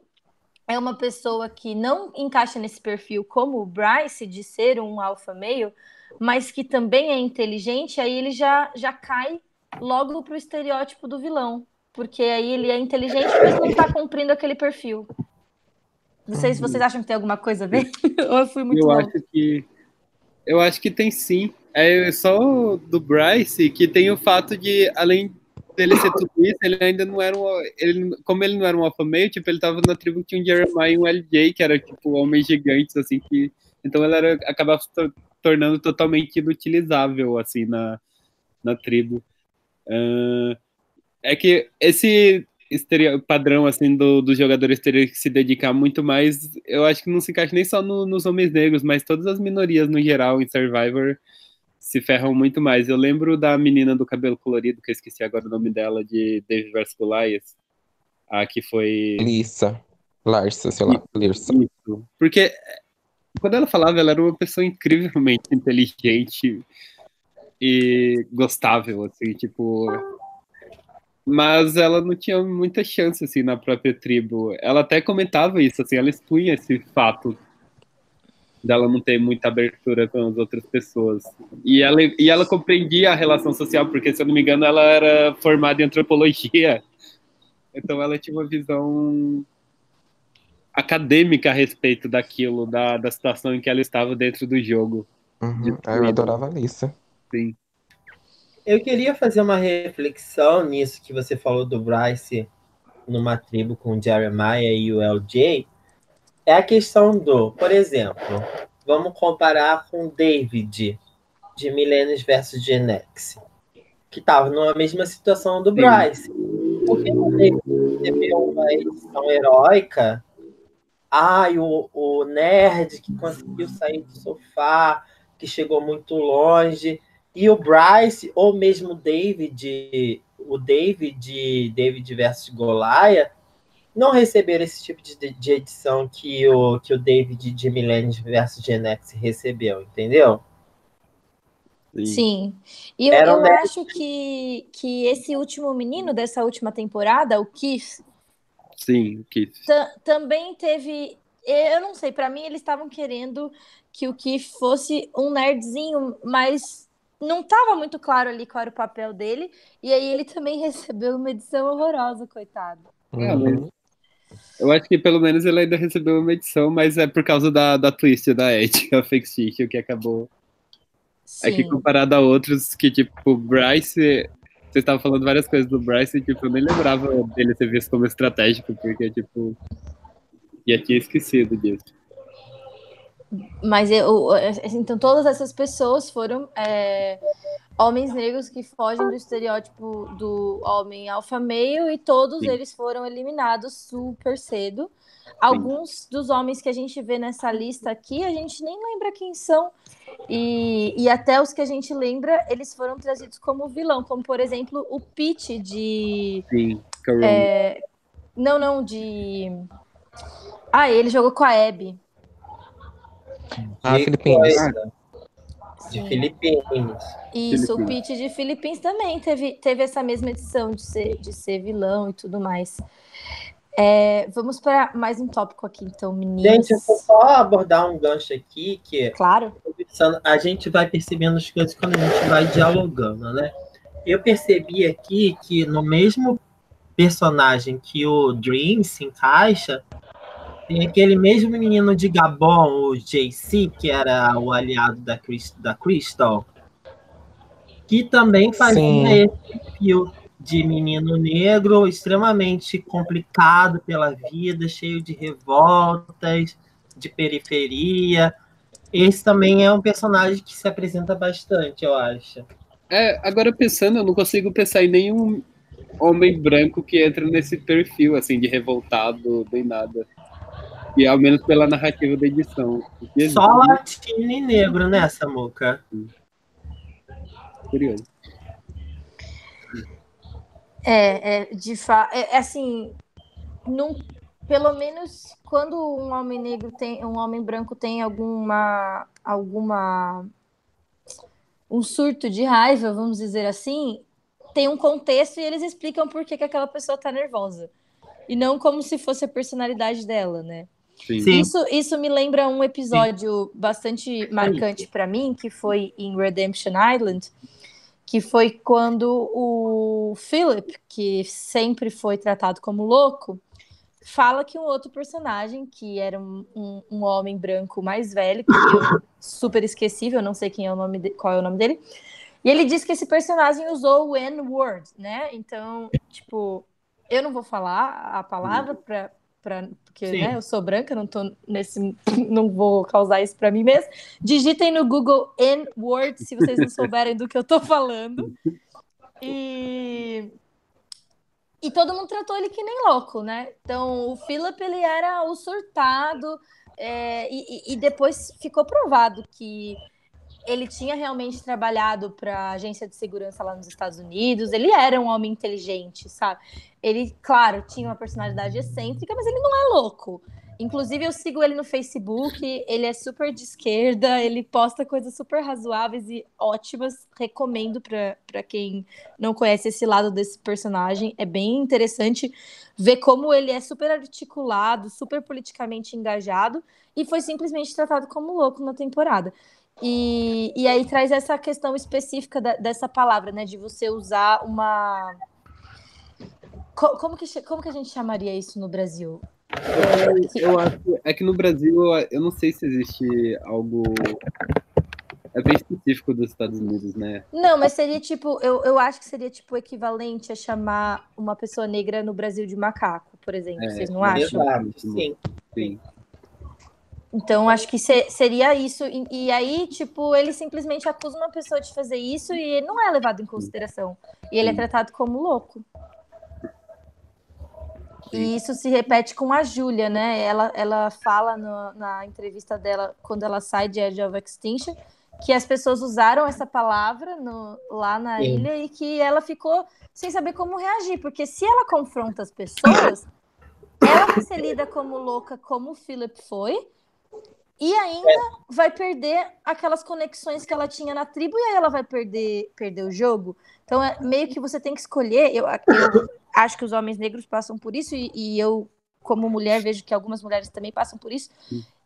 é uma pessoa que não encaixa nesse perfil como o Bryce, de ser um alfa male, mas que também é inteligente, aí ele já, já cai logo pro estereótipo do vilão. Porque aí ele é inteligente, mas não está cumprindo aquele perfil. Não sei se vocês acham que tem alguma coisa a ver. Ou eu fui muito Eu acho que. Eu acho que tem sim. É só do Bryce que tem o fato de, além dele ser tudo isso, ele ainda não era um. Ele, como ele não era um alfa meio, tipo, ele tava na tribo que tinha um Jeremiah e um LJ, que era tipo homens gigantes, assim, que. Então ele era, acabava se tornando totalmente inutilizável, assim, na, na tribo. Uh, é que esse padrão assim do, dos jogadores terem que se dedicar muito mais, eu acho que não se encaixa nem só no, nos homens negros, mas todas as minorias no geral em Survivor se ferram muito mais. Eu lembro da menina do cabelo colorido, que eu esqueci agora o nome dela, de David vs Goliath, a que foi... Lissa, Larsa, sei lá. Isso. Porque quando ela falava, ela era uma pessoa incrivelmente inteligente e gostável, assim, tipo mas ela não tinha muita chance assim na própria tribo. Ela até comentava isso, assim, ela expunha esse fato dela não ter muita abertura com as outras pessoas. E ela, e ela compreendia a relação social, porque, se eu não me engano, ela era formada em antropologia. Então ela tinha uma visão acadêmica a respeito daquilo, da, da situação em que ela estava dentro do jogo. Uhum. Eu adorava isso. Sim. Eu queria fazer uma reflexão nisso que você falou do Bryce numa tribo com o Jeremiah e o LJ. É a questão do, por exemplo, vamos comparar com David de Millennials versus Gen X, que estava numa mesma situação do Bryce. Porque o David recebeu uma edição heróica. Ai, o, o nerd que conseguiu sair do sofá, que chegou muito longe e o Bryce, ou mesmo o David, o David, David versus Goliath, não receberam esse tipo de, de edição que o, que o David de Millennium versus Gen X recebeu, entendeu? Sim. E eu, eu acho que, que esse último menino dessa última temporada, o Keith. Sim, o Keith. Também teve. Eu não sei, para mim eles estavam querendo que o Keith fosse um nerdzinho mais não estava muito claro ali qual era o papel dele, e aí ele também recebeu uma edição horrorosa, coitado. Uhum. Eu acho que pelo menos ele ainda recebeu uma edição, mas é por causa da, da twist da Ed, a Fake Fiction, que acabou. Sim. É que comparado a outros que, tipo, Bryce. Você estava falando várias coisas do Bryce tipo, eu nem lembrava dele ser visto como estratégico, porque, tipo. Já tinha esquecido disso. Mas eu, assim, então todas essas pessoas foram é, homens negros que fogem do estereótipo do homem alfa meio e todos Sim. eles foram eliminados super cedo. Alguns dos homens que a gente vê nessa lista aqui, a gente nem lembra quem são. E, e até os que a gente lembra, eles foram trazidos como vilão, como por exemplo o Pete de. Sim, é, não, não, de Ah, ele jogou com a Abby. Ah, De Filipinas. coisa, De Sim. Filipinas. Isso, o Filipinas. Pete de Philippines também teve, teve essa mesma edição de ser, de ser vilão e tudo mais. É, vamos para mais um tópico aqui, então, meninos. Gente, eu vou só abordar um gancho aqui, que Claro. conversando, a gente vai percebendo as coisas quando a gente vai dialogando, né? Eu percebi aqui que no mesmo personagem que o Dream se encaixa, tem aquele mesmo menino de Gabon, o JC, que era o aliado da, Chris- da Crystal, que também fazia Sim. esse perfil de menino negro extremamente complicado pela vida, cheio de revoltas, de periferia. Esse também é um personagem que se apresenta bastante, eu acho. É, agora pensando, eu não consigo pensar em nenhum homem branco que entra nesse perfil, assim, de revoltado, nem nada. E ao menos pela narrativa da edição. Porque Só latino e negro, né, Samuca? curioso. É, é de fato, é, é assim, num, pelo menos quando um homem negro tem, um homem branco tem alguma, alguma, um surto de raiva, vamos dizer assim, tem um contexto e eles explicam por que, que aquela pessoa tá nervosa. E não como se fosse a personalidade dela, né? Sim. Sim. Isso, isso me lembra um episódio bastante marcante para mim, que foi em Redemption Island, que foi quando o Philip, que sempre foi tratado como louco, fala que um outro personagem, que era um, um, um homem branco mais velho, que eu super esquecível, não sei quem é o nome de- qual é o nome dele, e ele disse que esse personagem usou o N-word, né? Então, tipo, eu não vou falar a palavra para Pra, porque né, eu sou branca, não tô nesse, não vou causar isso para mim mesmo. Digitem no Google N-word se vocês não souberem do que eu tô falando. E e todo mundo tratou ele que nem louco, né? Então o Philip ele era o surtado é, e- e depois ficou provado que ele tinha realmente trabalhado para agência de segurança lá nos Estados Unidos. Ele era um homem inteligente, sabe? Ele, claro, tinha uma personalidade excêntrica, mas ele não é louco. Inclusive, eu sigo ele no Facebook, ele é super de esquerda, ele posta coisas super razoáveis e ótimas. Recomendo para quem não conhece esse lado desse personagem. É bem interessante ver como ele é super articulado, super politicamente engajado e foi simplesmente tratado como louco na temporada. E, e aí traz essa questão específica da- dessa palavra, né? De você usar uma. Co- Como que, como que a gente chamaria isso no Brasil? É, que- Eu acho é que no Brasil eu não sei se existe algo é bem específico dos Estados Unidos, né? Não, mas seria tipo, eu, eu acho que seria tipo o equivalente a chamar uma pessoa negra no Brasil de macaco, por exemplo. É, Vocês não acham? Exato, sim. Sim. Então, acho que se- seria isso. E, e aí, tipo, ele simplesmente acusa uma pessoa de fazer isso e ele não é levado em consideração. E ele é tratado como louco. Sim. E isso se repete com a Júlia, né? Ela, ela fala no- na entrevista dela, quando ela sai de Edge of Extinction, que as pessoas usaram essa palavra no- lá na Sim. ilha e que ela ficou sem saber como reagir. Porque se ela confronta as pessoas, ela vai ser lida como louca, como o Philip foi, e ainda vai perder aquelas conexões que ela tinha na tribo, e aí ela vai perder, perder o jogo. Então, é meio que você tem que escolher. Eu, eu acho que os homens negros passam por isso, e, e eu, como mulher, vejo que algumas mulheres também passam por isso.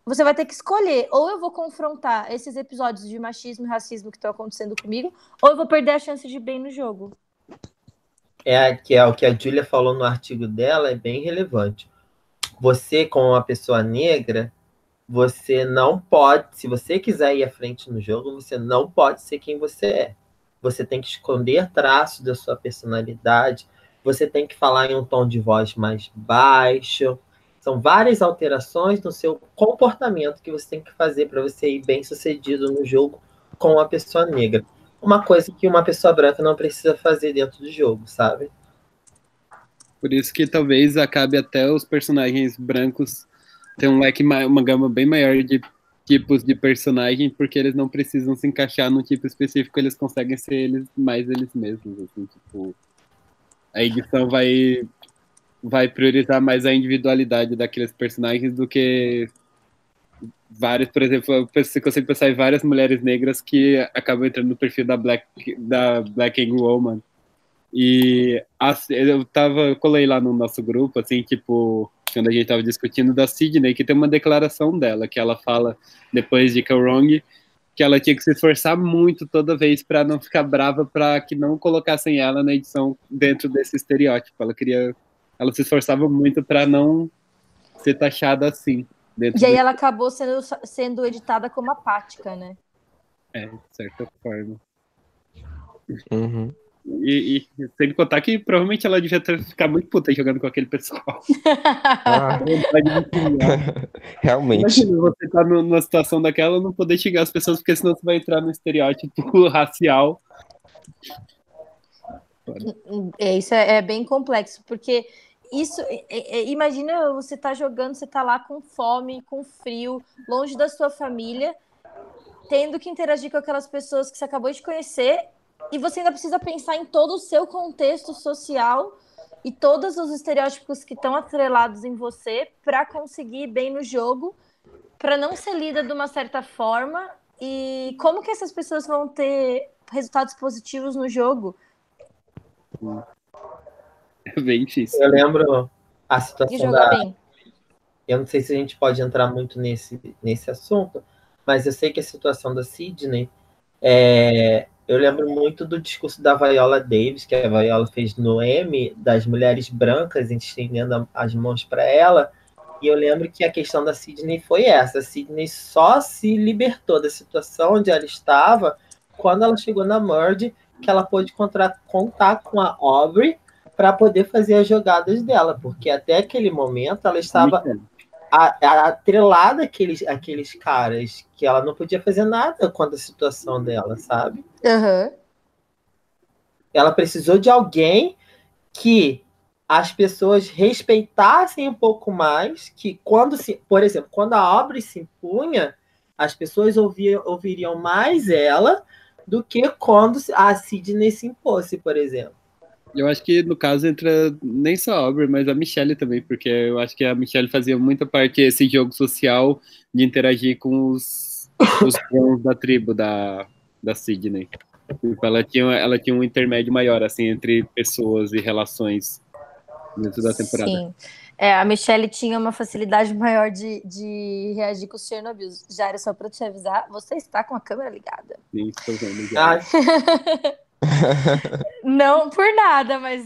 Você vai ter que escolher, ou eu vou confrontar esses episódios de machismo e racismo que estão acontecendo comigo, ou eu vou perder a chance de bem no jogo. É, que é o que a Julia falou no artigo dela, é bem relevante. Você, como uma pessoa negra, você não pode, se você quiser ir à frente no jogo, você não pode ser quem você é. Você tem que esconder traços da sua personalidade, você tem que falar em um tom de voz mais baixo. São várias alterações no seu comportamento que você tem que fazer para você ir bem sucedido no jogo com uma pessoa negra. Uma coisa que uma pessoa branca não precisa fazer dentro do jogo, sabe? Por isso que talvez acabe até os personagens brancos ter um leque, ma- uma gama bem maior de tipos de personagem, porque eles não precisam se encaixar num tipo específico, eles conseguem ser eles mais eles mesmos, assim, tipo... A edição vai vai priorizar mais a individualidade daqueles personagens do que vários, por exemplo, você consegue pensar em várias mulheres negras que acabam entrando no perfil da Black, da Black Angry Woman. E assim, eu tava, eu colei lá no nosso grupo, assim, tipo, quando a gente tava discutindo da Sidney, que tem uma declaração dela, que ela fala, depois de Wrong, que ela tinha que se esforçar muito toda vez para não ficar brava, para que não colocassem ela na edição dentro desse estereótipo. Ela queria, ela se esforçava muito para não ser taxada assim. e aí ela acabou sendo, sendo editada como apática, né? É, de certa forma. Uhum. E, e sem contar que provavelmente ela devia ter, ficar muito puta jogando com aquele pessoal. Ah, realmente. Imagina você tá numa situação daquela não poder xingar as pessoas, porque senão você vai entrar no estereótipo racial. É, isso é, é bem complexo, porque isso, é, é, imagina você tá jogando, você tá lá com fome, com frio, longe da sua família, tendo que interagir com aquelas pessoas que você acabou de conhecer e você ainda precisa pensar em todo o seu contexto social e todos os estereótipos que estão atrelados em você para conseguir bem no jogo, para não ser lida de uma certa forma. E como que essas pessoas vão ter resultados positivos no jogo? É bem difícil. Eu lembro a situação da... Bem. Eu não sei se a gente pode entrar muito nesse, nesse assunto, mas eu sei que a situação da Sidney é, eu lembro muito do discurso da Viola Davis, que a Viola fez no M, das mulheres brancas estendendo as mãos para ela. E eu lembro que a questão da Sidney foi essa. A Sidney só se libertou da situação onde ela estava quando ela chegou na Merge, que ela pôde contar, contar com a Aubrey para poder fazer as jogadas dela, porque até aquele momento ela estava atrelada àqueles, àqueles caras que ela não podia fazer nada quanto à situação dela, sabe? Uhum. Ela precisou de alguém que as pessoas respeitassem um pouco mais, que quando se, por exemplo, quando a obra se impunha, as pessoas ouviam, ouviriam mais ela do que quando a Sidney se impôs, por exemplo. Eu acho que no caso entra nem só a Aubrey, mas a Michelle também, porque eu acho que a Michelle fazia muita parte desse jogo social de interagir com os, os da tribo da, da Sidney. Tipo, ela tinha, ela tinha um intermédio maior, assim, entre pessoas e relações dentro da temporada. Sim. É, a Michelle tinha uma facilidade maior de, de reagir com os Chernobyl. Já era só para te avisar, você está com a câmera ligada. Sim, estou vendo. Ah. não por nada, mas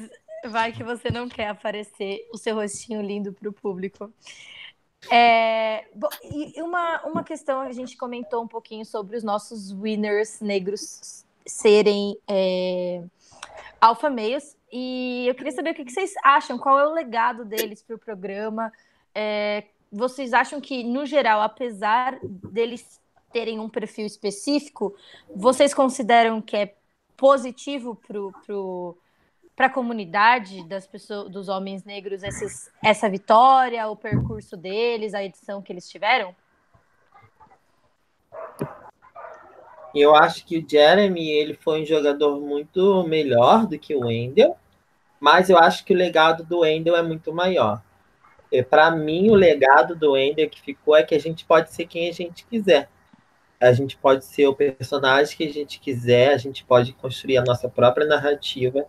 vai que você não quer aparecer o seu rostinho lindo para o público. É, e uma, uma questão, a gente comentou um pouquinho sobre os nossos winners negros serem é, alfa meios, e eu queria saber o que vocês acham, qual é o legado deles para o programa. É, vocês acham que, no geral, apesar deles terem um perfil específico, vocês consideram que é positivo para a comunidade das pessoas, dos homens negros, esses, essa vitória, o percurso deles, a edição que eles tiveram? Eu acho que o Jeremy ele foi um jogador muito melhor do que o Wendell, mas eu acho que o legado do Wendell é muito maior. Para mim, o legado do Wendell que ficou é que a gente pode ser quem a gente quiser a gente pode ser o personagem que a gente quiser, a gente pode construir a nossa própria narrativa.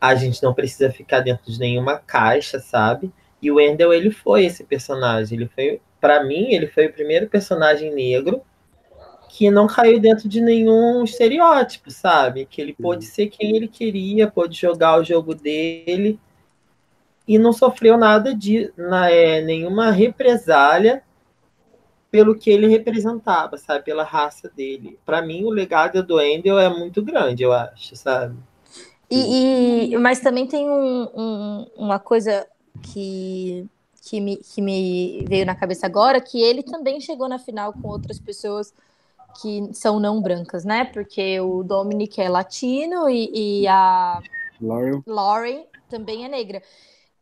A gente não precisa ficar dentro de nenhuma caixa, sabe? E o Wendell, ele foi esse personagem. Ele foi, para mim, ele foi o primeiro personagem negro que não caiu dentro de nenhum estereótipo, sabe? Que ele pôde ser quem ele queria, pôde jogar o jogo dele e não sofreu nada de na, é, nenhuma represália pelo que ele representava, sabe? Pela raça dele. Para mim, o legado do Endel é muito grande, eu acho, sabe? E, e mas também tem um, um, uma coisa que, que, me, que me veio na cabeça agora, que ele também chegou na final com outras pessoas que são não brancas, né? Porque o Dominic é latino e, e a Lauren. Lauren também é negra.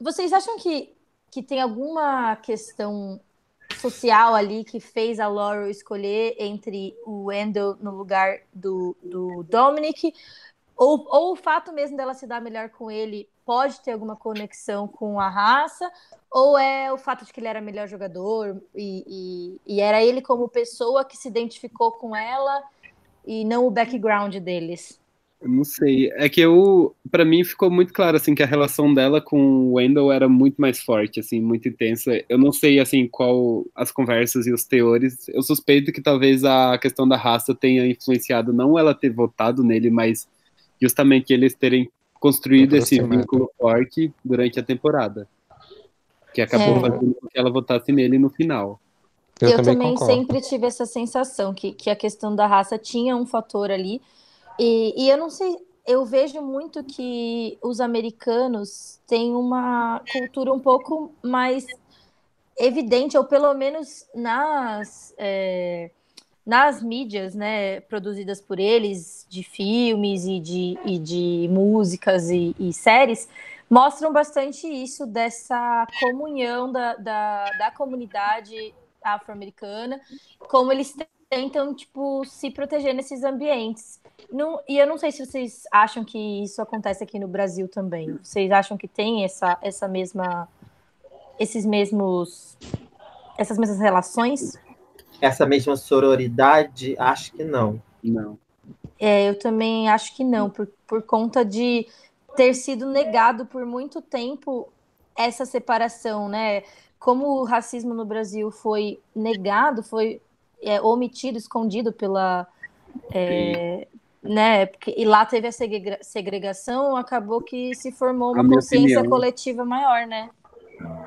Vocês acham que, que tem alguma questão social ali que fez a Laurel escolher entre o Wendell no lugar do, do Dominic, ou, ou o fato mesmo dela se dar melhor com ele pode ter alguma conexão com a raça, ou é o fato de que ele era melhor jogador e, e, e era ele como pessoa que se identificou com ela e não o background deles? Eu não sei. É que eu, para mim, ficou muito claro assim que a relação dela com o Wendell era muito mais forte, assim, muito intensa. Eu não sei assim qual as conversas e os teores. Eu suspeito que talvez a questão da raça tenha influenciado não ela ter votado nele, mas justamente eles terem construído esse vínculo forte durante a temporada, que acabou é. fazendo com que ela votasse nele no final. Eu, eu também, também sempre tive essa sensação que, que a questão da raça tinha um fator ali e, e eu não sei, eu vejo muito que os americanos têm uma cultura um pouco mais evidente, ou pelo menos nas, é, nas mídias né, produzidas por eles, de filmes e de, e de músicas e, e séries, mostram bastante isso dessa comunhão da, da, da comunidade afro-americana, como eles tentam, tipo, se proteger nesses ambientes. Não, e eu não sei se vocês acham que isso acontece aqui no Brasil também. Vocês acham que tem essa, essa mesma. Esses mesmos. Essas mesmas relações? Essa mesma sororidade? Acho que não. Não. É, eu também acho que não, por, por conta de ter sido negado por muito tempo essa separação, né? Como o racismo no Brasil foi negado, foi é, omitido, escondido pela. É, né, porque, e lá teve a segregação, acabou que se formou uma consciência coletiva maior, né?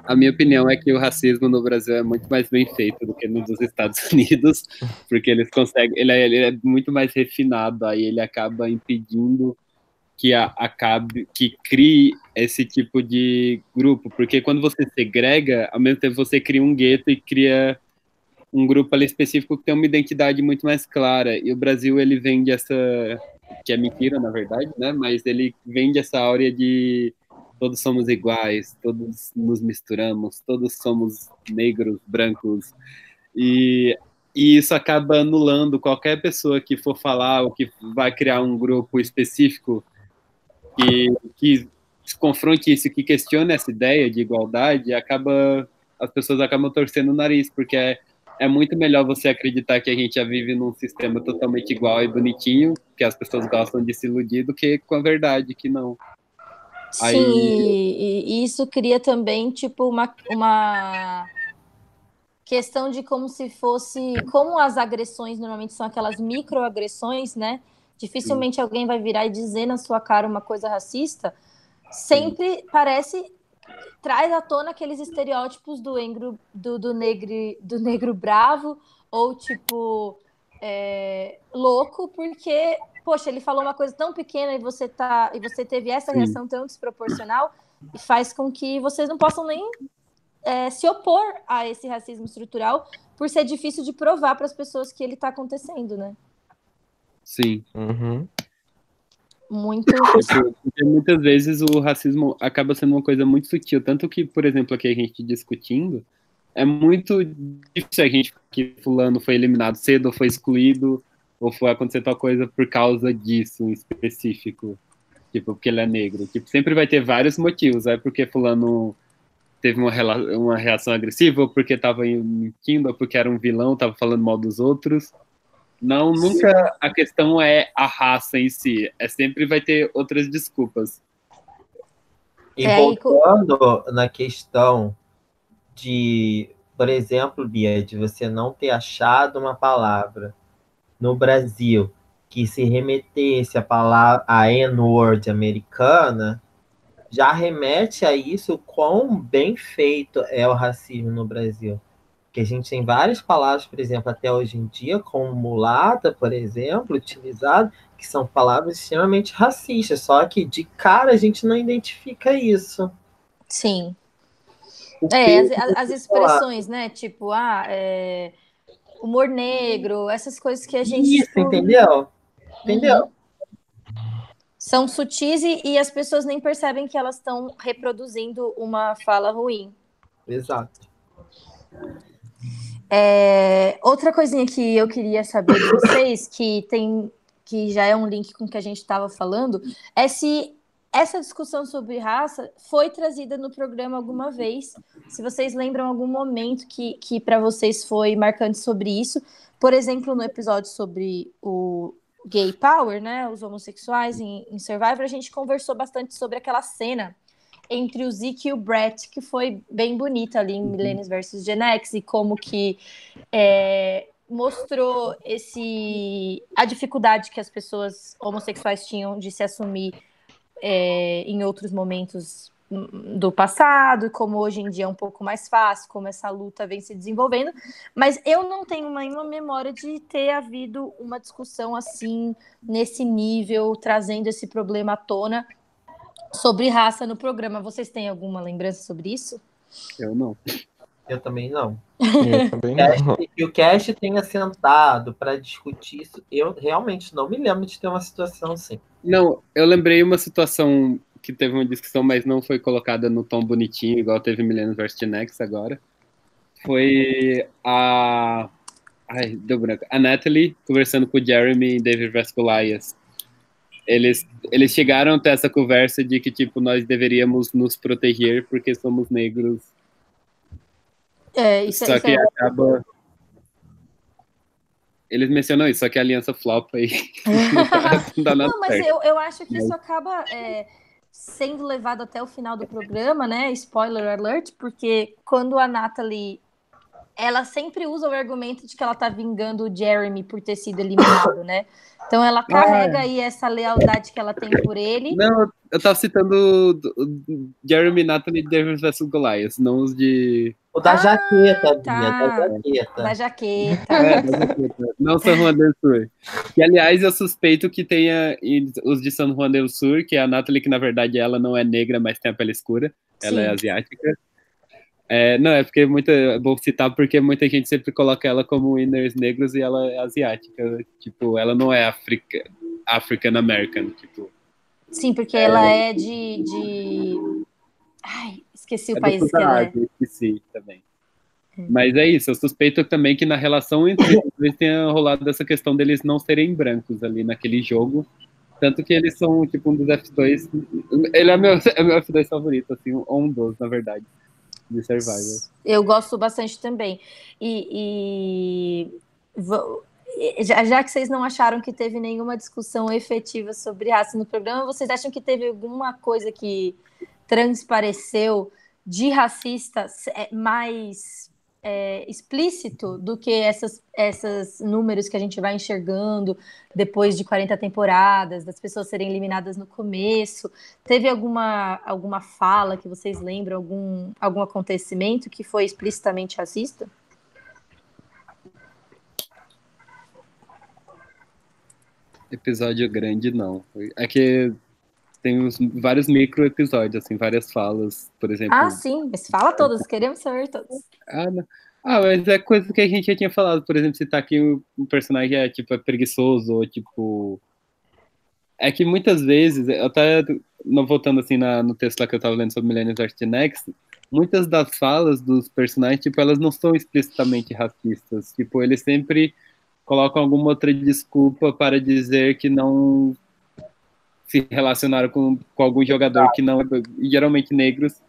A minha opinião é que o racismo no Brasil é muito mais bem feito do que nos Estados Unidos, porque eles conseguem, ele é, ele é muito mais refinado, aí ele acaba impedindo que a, acabe, que crie esse tipo de grupo, porque quando você segrega, ao mesmo tempo você cria um gueto e cria um grupo ali específico que tem uma identidade muito mais clara. E o Brasil, ele vende essa. que é mentira, na verdade, né? Mas ele vende essa áurea de todos somos iguais, todos nos misturamos, todos somos negros, brancos. E, e isso acaba anulando qualquer pessoa que for falar ou que vai criar um grupo específico que, que confronte isso, que questione essa ideia de igualdade, acaba as pessoas acabam torcendo o nariz, porque é é muito melhor você acreditar que a gente já vive num sistema totalmente igual e bonitinho, que as pessoas gostam de se iludir, do que com a verdade, que não. Sim, Aí... e isso cria também, tipo, uma, uma questão de como se fosse. Como as agressões normalmente são aquelas microagressões, né? Dificilmente Sim. alguém vai virar e dizer na sua cara uma coisa racista. Sempre Sim. parece traz à tona aqueles estereótipos do, engro, do, do, negro, do negro bravo, ou tipo, é, louco, porque, poxa, ele falou uma coisa tão pequena e você, tá, e você teve essa reação tão desproporcional, e faz com que vocês não possam nem é, se opor a esse racismo estrutural, por ser difícil de provar para as pessoas que ele está acontecendo, né? Sim. Uhum muito. Porque muitas vezes o racismo acaba sendo uma coisa muito sutil. Tanto que, por exemplo, aqui a gente discutindo, é muito difícil a gente que fulano foi eliminado cedo ou foi excluído ou foi acontecer tal coisa por causa disso em específico. Tipo, porque ele é negro. Tipo, sempre vai ter vários motivos. É porque fulano teve uma, uma reação agressiva, ou porque tava mentindo, ou porque era um vilão, tava falando mal dos outros. Não, nunca a questão é a raça em si. É sempre vai ter outras desculpas. E é, voltando na questão de, por exemplo, Bia, de você não ter achado uma palavra no Brasil que se remetesse a palavra a N-word americana, já remete a isso quão bem feito é o racismo no Brasil que a gente tem várias palavras, por exemplo, até hoje em dia, como mulata, por exemplo, utilizado, que são palavras extremamente racistas, só que de cara a gente não identifica isso. Sim. é, as, as expressões, né? Tipo, ah, é, humor negro, essas coisas que a gente. Isso, tipo... entendeu? Entendeu? Uhum. São sutis e, e as pessoas nem percebem que elas estão reproduzindo uma fala ruim. Exato. É, outra coisinha que eu queria saber de vocês, que tem que já é um link com o que a gente estava falando, é se essa discussão sobre raça foi trazida no programa alguma vez. Se vocês lembram algum momento que, que para vocês foi marcante sobre isso, por exemplo, no episódio sobre o gay power, né, os homossexuais em, em Survivor, a gente conversou bastante sobre aquela cena entre o Zeke e o Brett, que foi bem bonita ali em uhum. Millennials vs Gen X, e como que é, mostrou esse a dificuldade que as pessoas homossexuais tinham de se assumir é, em outros momentos do passado, como hoje em dia é um pouco mais fácil, como essa luta vem se desenvolvendo, mas eu não tenho nenhuma memória de ter havido uma discussão assim, nesse nível, trazendo esse problema à tona sobre raça no programa. Vocês têm alguma lembrança sobre isso? Eu não. Eu também não. Eu também não. Que o cast tenha sentado para discutir isso, eu realmente não me lembro de ter uma situação assim. Não, eu lembrei uma situação que teve uma discussão, mas não foi colocada no tom bonitinho, igual teve Millennium vs. Next agora. Foi a. Ai, deu branco. A Natalie conversando com o Jeremy em David vs. Goliath. Eles, eles chegaram até essa conversa de que, tipo, nós deveríamos nos proteger porque somos negros. É, isso, só isso que é... acaba. Eles mencionam isso, só que a aliança flop aí. não, dá não, mas eu, eu acho que isso acaba é, sendo levado até o final do programa, né? Spoiler alert, porque quando a Natalie. Ela sempre usa o argumento de que ela tá vingando o Jeremy por ter sido eliminado, né? Então ela carrega ah, aí essa lealdade que ela tem por ele. Não, eu tava citando o Jeremy Natalie Davis vs Goliath, não os de. O da ah, jaqueta, tá. da jaqueta. Da jaqueta. É, da jaqueta. Não San Juan del Sur. Que, aliás, eu suspeito que tenha os de San Juan del Sur, que é a Natalie, que na verdade ela não é negra, mas tem a pele escura. Ela é Sim. é asiática. É, não, é porque muita, é bom citar porque muita gente sempre coloca ela como winners negros e ela é asiática. Tipo, ela não é Africa, African American, tipo. Sim, porque é, ela é de, de... Ai, esqueci o é país que ela é. Esqueci também. Hum. Mas é isso, eu suspeito também que na relação entre eles tenha rolado essa questão deles não serem brancos ali naquele jogo. Tanto que eles são, tipo, um dos F2. Ele é meu, é meu F2 favorito, assim, um dos, na verdade de Survivor. Eu gosto bastante também. E, e já, que vocês não acharam que teve nenhuma discussão efetiva sobre raça no programa, vocês acham que teve alguma coisa que transpareceu de racista é, mais é, explícito do que essas, essas números que a gente vai enxergando depois de 40 temporadas, das pessoas serem eliminadas no começo. Teve alguma, alguma fala que vocês lembram, algum, algum acontecimento que foi explicitamente racista? Episódio grande, não. É que tem uns, vários micro episódios, assim, várias falas, por exemplo. Ah, sim, mas fala todas, queremos saber todas. Ah, não. Ah, mas é coisa que a gente já tinha falado, por exemplo, se tá aqui um personagem é tipo é preguiçoso, ou tipo. É que muitas vezes, até não voltando assim na, no texto lá que eu tava lendo sobre Millennium Art Next, muitas das falas dos personagens, tipo, elas não são explicitamente racistas. Tipo, eles sempre colocam alguma outra desculpa para dizer que não se relacionaram com, com algum jogador que não, geralmente negros,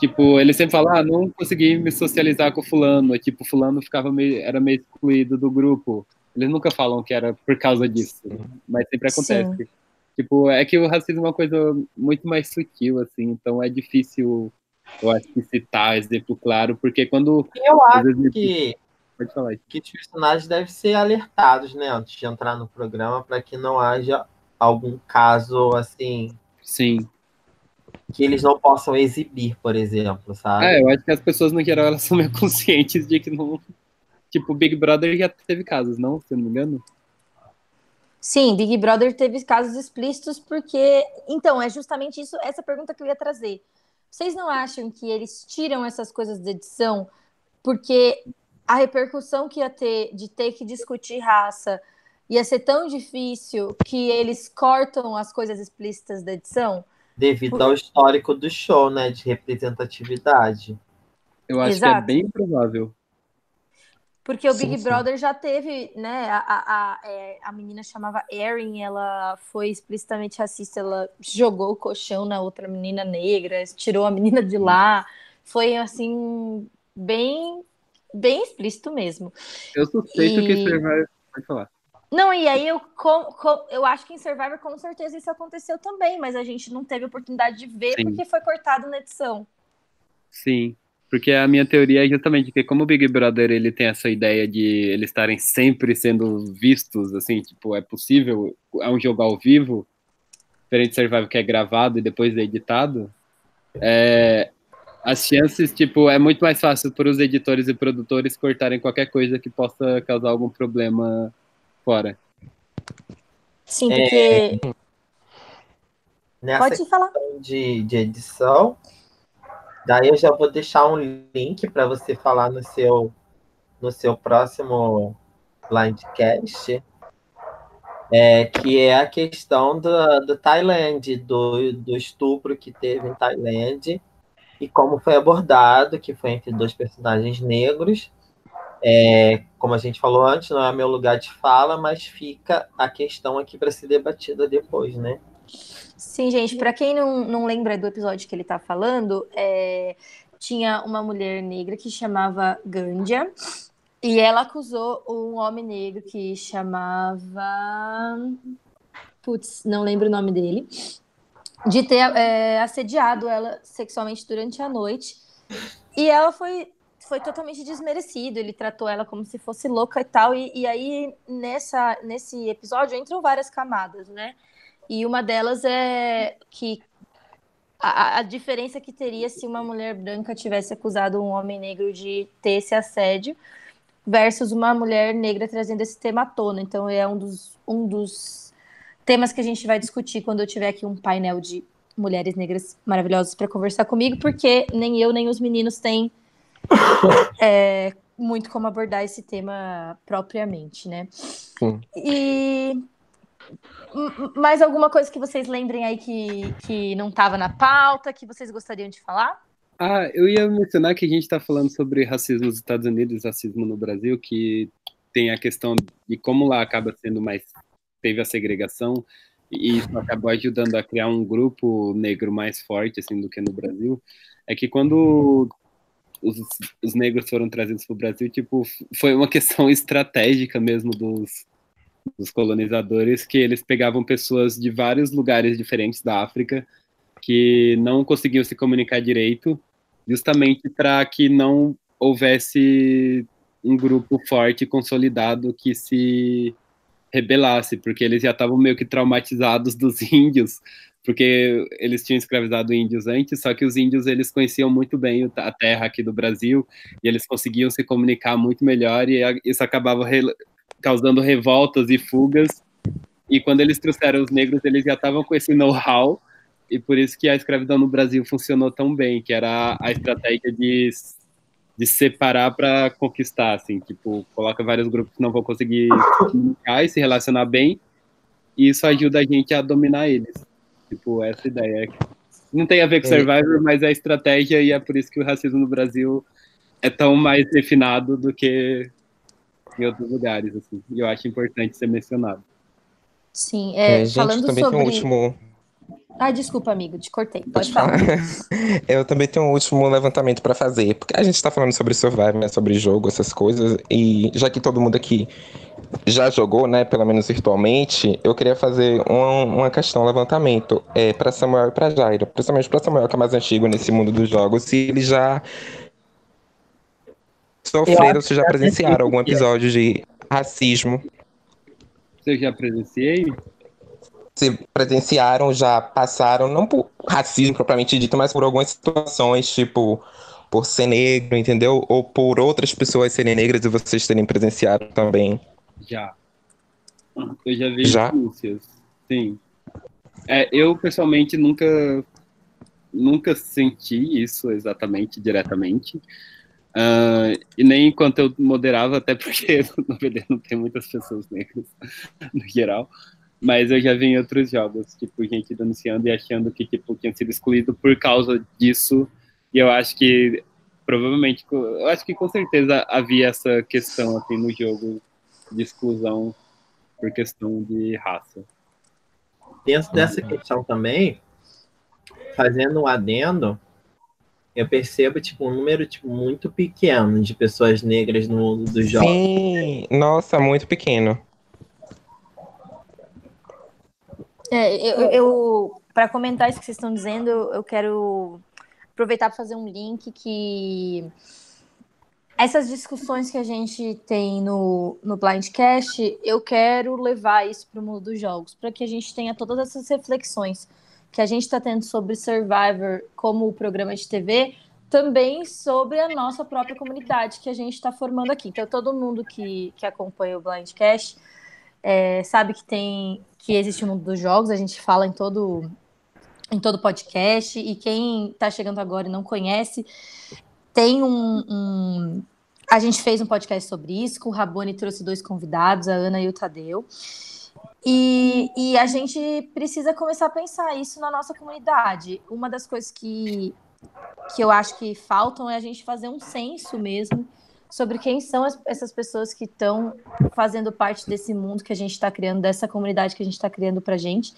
tipo, ele sempre fala, ah, não consegui me socializar com fulano, tipo, fulano ficava meio, era meio excluído do grupo. Eles nunca falam que era por causa disso, mas sempre acontece. Sim. Tipo, é que o racismo é uma coisa muito mais sutil, assim, então é difícil, eu acho que citar exemplo claro, porque quando... Eu acho vezes, que... Pode falar. Que os personagens devem ser alertados, né, antes de entrar no programa, para que não haja algum caso assim. Sim. Que eles não possam exibir, por exemplo, sabe? É, eu acho que as pessoas no geral elas são meio conscientes de que não. Tipo, Big Brother já teve casos, não? Se eu não me engano. Sim, Big Brother teve casos explícitos porque. Então, é justamente isso, essa pergunta que eu ia trazer. Vocês não acham que eles tiram essas coisas da edição porque a repercussão que ia ter de ter que discutir raça, ia ser tão difícil que eles cortam as coisas explícitas da edição? Devido Por... ao histórico do show, né? De representatividade. Eu acho Exato. que é bem provável. Porque o Sim, Big sim. Brother já teve, né? A, a, a, é, a menina chamava Erin, ela foi explicitamente racista, ela jogou o colchão na outra menina negra, tirou a menina de lá. Foi assim, bem, bem explícito mesmo. Eu suspeito que E- Survivor. Pode falar. Não, e aí eu, com- com- eu acho que em Survivor com certeza isso aconteceu também, mas a gente não teve oportunidade de ver Sim. porque foi cortado na edição. Sim, porque a minha teoria é justamente que como o Big Brother ele tem essa ideia de eles estarem sempre sendo vistos, assim, tipo, é possível, é um jogo ao vivo, diferente de Survival que é gravado e depois é editado, é, as chances, tipo, é muito mais fácil para os editores e produtores cortarem qualquer coisa que possa causar algum problema fora. Sim, É, porque. Nessa Pode falar. questão de, de edição, daí eu já vou deixar um link para você falar no seu, no seu próximo blindcast, é, que é a questão do, do Tailândia, do, do estupro que teve em Tailândia e como foi abordado, que foi entre dois personagens negros. É, como a gente falou antes, não é meu lugar de fala, mas fica a questão aqui para ser debatida depois, né? Sim, gente, para quem não, não lembra do episódio que ele tá falando, é, tinha uma mulher negra que chamava Gandia e ela acusou um homem negro que chamava. Putz, não lembro o nome dele. De ter é, assediado ela sexualmente durante a noite. E ela foi, foi totalmente desmerecida. Ele tratou ela como se fosse louca e tal. E, e aí, nessa, nesse episódio, entram várias camadas, né? E uma delas é que a, a diferença que teria se uma mulher branca tivesse acusado um homem negro de ter esse assédio versus uma mulher negra trazendo esse tema à tona. Então é um dos, um dos temas que a gente vai discutir quando eu tiver aqui um painel de mulheres negras maravilhosas para conversar comigo, porque nem eu nem os meninos têm é, muito como abordar esse tema propriamente, né? Sim. E mais alguma coisa que vocês lembrem aí que, que não estava na pauta, que vocês gostariam de falar? Ah, eu ia mencionar que a gente está falando sobre racismo nos Estados Unidos, racismo no Brasil, que tem a questão de como lá acaba sendo mais teve a segregação e isso acabou ajudando a criar um grupo negro mais forte assim do que no Brasil. É que quando os, os negros foram trazidos para o Brasil, tipo, foi uma questão estratégica mesmo dos, dos colonizadores, que eles pegavam pessoas de vários lugares diferentes da África que não conseguiam se comunicar direito, justamente para que não houvesse um grupo forte consolidado que se rebelasse, porque eles já estavam meio que traumatizados dos índios, porque eles tinham escravizado índios antes, só que os índios eles conheciam muito bem a terra aqui do Brasil e eles conseguiam se comunicar muito melhor e isso acabava re- causando revoltas e fugas. E quando eles trouxeram os negros, eles já estavam com esse know-how e por isso que a escravidão no Brasil funcionou tão bem, que era a estratégia de de separar para conquistar, assim, tipo, coloca vários grupos que não vão conseguir se comunicar e se relacionar bem, e isso ajuda a gente a dominar eles. Tipo, essa ideia. Não tem a ver com É. Survivor, mas é a estratégia e é por isso que o racismo no Brasil é tão mais refinado do que em outros lugares, assim. E eu acho importante ser mencionado. Sim, é, É, gente, falando também sobre. tem um último. Ah, desculpa, amigo, te cortei. Pode Pode falar. falar. Eu também tenho um último levantamento para fazer, porque a gente está falando sobre Survivor, né, sobre jogo, essas coisas, e já que todo mundo aqui já jogou, né, pelo menos virtualmente, eu queria fazer uma, uma questão, um levantamento é, para Samuel e para Jairo, principalmente para Samuel, que é mais antigo nesse mundo dos jogos, se ele já sofreram, se já presenciaram algum episódio de racismo, Você já presenciei? Se presenciaram, já passaram, não por racismo propriamente dito, mas por algumas situações, tipo, por ser negro, entendeu? Ou por outras pessoas serem negras e vocês terem presenciado também. Já. Eu já vi Já? denúncias. Sim. É, eu, pessoalmente, nunca, nunca senti isso exatamente, diretamente. Ah, e nem enquanto eu moderava, até porque no BD não tem muitas pessoas negras, no geral. Mas eu já vi em outros jogos, tipo, gente denunciando e achando que, tipo, tinha sido excluído por causa disso. E eu acho que provavelmente, eu acho que com certeza havia essa questão assim no jogo de exclusão por questão de raça. Dentro dessa questão também, fazendo um adendo, eu percebo tipo um número tipo muito pequeno de pessoas negras no mundo dos jogos. Sim, nossa, muito pequeno. É, eu, eu para comentar isso que vocês estão dizendo, eu quero aproveitar para fazer um link que essas discussões que a gente tem no, no Blindcast, eu quero levar isso para o mundo dos jogos, para que a gente tenha todas essas reflexões que a gente está tendo sobre Survivor como o programa de TV, também sobre a nossa própria comunidade que a gente está formando aqui. Então, todo mundo que, que acompanha o Blindcast é, sabe que tem que existe o mundo dos jogos, a gente fala em todo em todo podcast, e quem está chegando agora e não conhece, tem um, um, A gente fez um podcast sobre isso, com o Rabone trouxe dois convidados, a Ana e o Tadeu. E, e a gente precisa começar a pensar isso na nossa comunidade. Uma das coisas que, que eu acho que faltam é a gente fazer um censo mesmo sobre quem são as, essas pessoas que estão fazendo parte desse mundo que a gente está criando, dessa comunidade que a gente está criando para gente,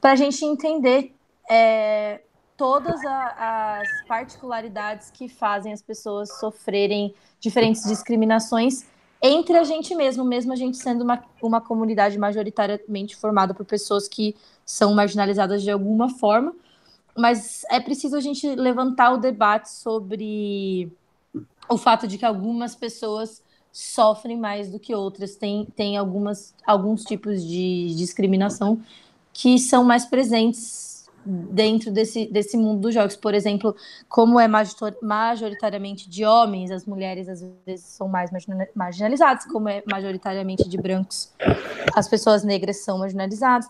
para a gente entender é, todas a, as particularidades que fazem as pessoas sofrerem diferentes discriminações entre a gente mesmo, mesmo a gente sendo uma, uma comunidade majoritariamente formada por pessoas que são marginalizadas de alguma forma, mas é preciso a gente levantar o debate sobre o fato de que algumas pessoas sofrem mais do que outras, tem, tem algumas, alguns tipos de discriminação que são mais presentes dentro desse, desse mundo dos jogos. Por exemplo, como é majoritariamente de homens, as mulheres às vezes são mais marginalizadas, como é majoritariamente de brancos, as pessoas negras são marginalizadas.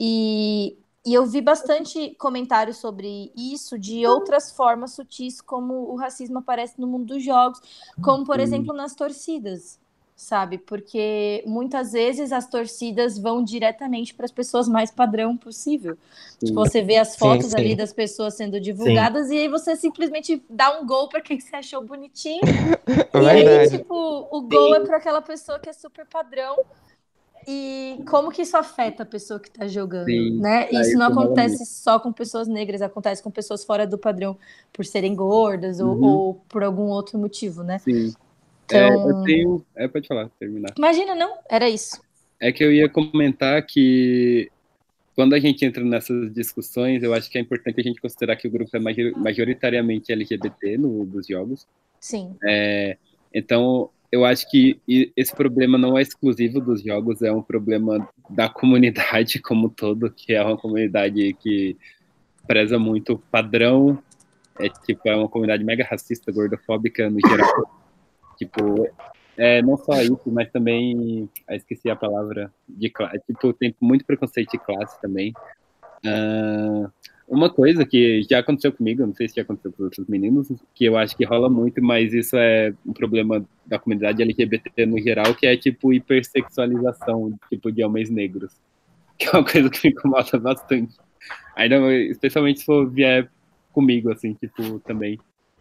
E, e eu vi bastante comentários sobre isso de outras formas sutis, como o racismo aparece no mundo dos jogos, como, por exemplo, nas torcidas sabe? Porque muitas vezes as torcidas vão diretamente para as pessoas mais padrão possível. Tipo, você vê as fotos sim, sim. ali das pessoas sendo divulgadas sim. e aí você simplesmente dá um gol para quem você achou bonitinho. e aí, tipo, o gol é para aquela pessoa que é super padrão. E como que isso afeta a pessoa que está jogando, né? Isso não acontece só com pessoas negras, acontece com pessoas fora do padrão por serem gordas uhum. ou, ou, por algum outro motivo, né? Sim. É, então... É, eu tenho. É, pode falar, terminar. Imagina, não? Era isso. É que eu ia comentar que quando a gente entra nessas discussões, eu acho que é importante a gente considerar que o grupo é majoritariamente LGBT no, dos jogos. Sim. É, então, eu acho que esse problema não é exclusivo dos jogos, é um problema da comunidade como todo, que é uma comunidade que preza muito padrão, é tipo, é uma comunidade mega racista, gordofóbica no geral. Tipo, é, não só isso, mas também, ah, esqueci a palavra, de classe, tipo, tem muito preconceito de classe também. Uh, uma coisa que já aconteceu comigo, não sei se já aconteceu com outros meninos, que eu acho que rola muito, mas isso é um problema da comunidade LGBT no geral, que é tipo hipersexualização, tipo, de homens negros. Que é uma coisa que me incomoda bastante. Ainda, especialmente se for vier comigo, assim, tipo, também.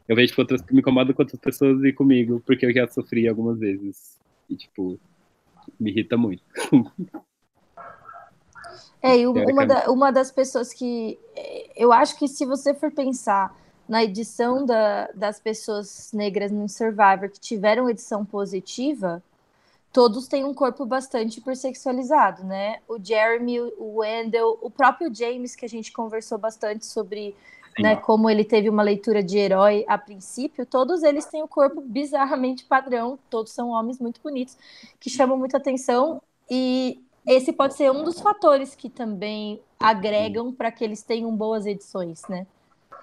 Eu vejo que outras me incomoda com outras pessoas e comigo, porque eu já sofri algumas vezes. E, tipo, me irrita muito. É, e uma, da, uma das pessoas que. Eu acho que se você for pensar na edição da, das pessoas negras no Survivor que tiveram edição positiva, todos têm um corpo bastante hipersexualizado, né? O Jeremy, o Wendell, o próprio James, que a gente conversou bastante sobre né, como ele teve uma leitura de herói a princípio, todos eles têm o corpo bizarramente padrão, todos são homens muito bonitos, que chamam muita atenção, e esse pode ser um dos fatores que também agregam para que eles tenham boas edições, né?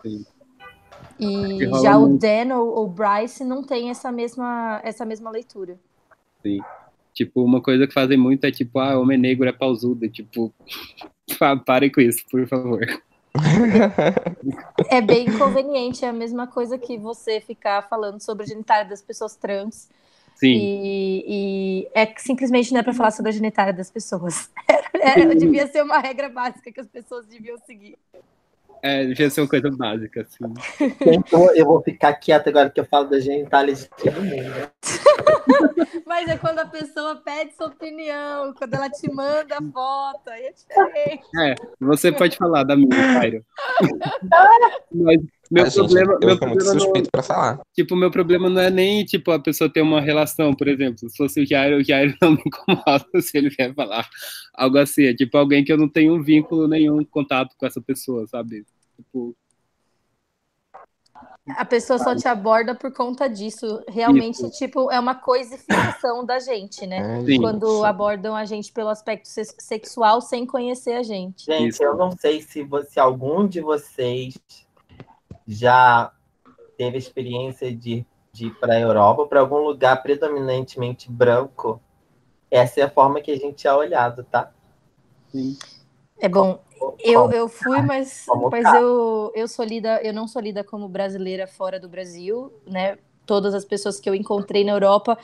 Sim. E já muito. o Dan ou o Bryce não tem essa mesma, essa mesma leitura. Sim. Tipo, uma coisa que fazem muito é tipo, ah, homem negro é pausudo. Tipo, parem com isso, por favor. é bem inconveniente, é a mesma coisa que você ficar falando sobre a genitália das pessoas trans. Sim. E, e é que simplesmente não é para falar sobre a genitália das pessoas. É, é, devia ser uma regra básica que as pessoas deviam seguir. É, devia ser uma coisa básica, assim. Então, eu vou ficar quieto agora que eu falo da genitália de todo mundo. Mas é quando a pessoa pede sua opinião, quando ela te manda a foto, aí é diferente. É, você pode falar da minha, Cairo. Mas meu Ah, gente, problema, eu meu muito problema não, suspeito pra falar. tipo, meu problema não é nem, tipo, a pessoa ter uma relação, por exemplo. Se fosse o Jairo, o Jairo não me incomoda se ele vier falar algo assim. É tipo alguém que eu não tenho um vínculo nenhum, contato com essa pessoa, sabe? Tipo, A pessoa só te aborda por conta disso. Realmente, Isso. tipo, é uma coisificação da gente, né? É, Sim. Quando abordam a gente pelo aspecto se- sexual sem conhecer a gente. Gente, Isso. eu não sei se, você, algum de vocês já teve experiência de, de ir para a Europa, para algum lugar predominantemente branco. Essa é a forma que a gente é olhado, tá? sim. É bom. Eu, Como- eu fui, mas, Como mas tá? eu, eu sou lida, eu não sou lida como brasileira fora do Brasil, né? Todas as pessoas que eu encontrei na Europa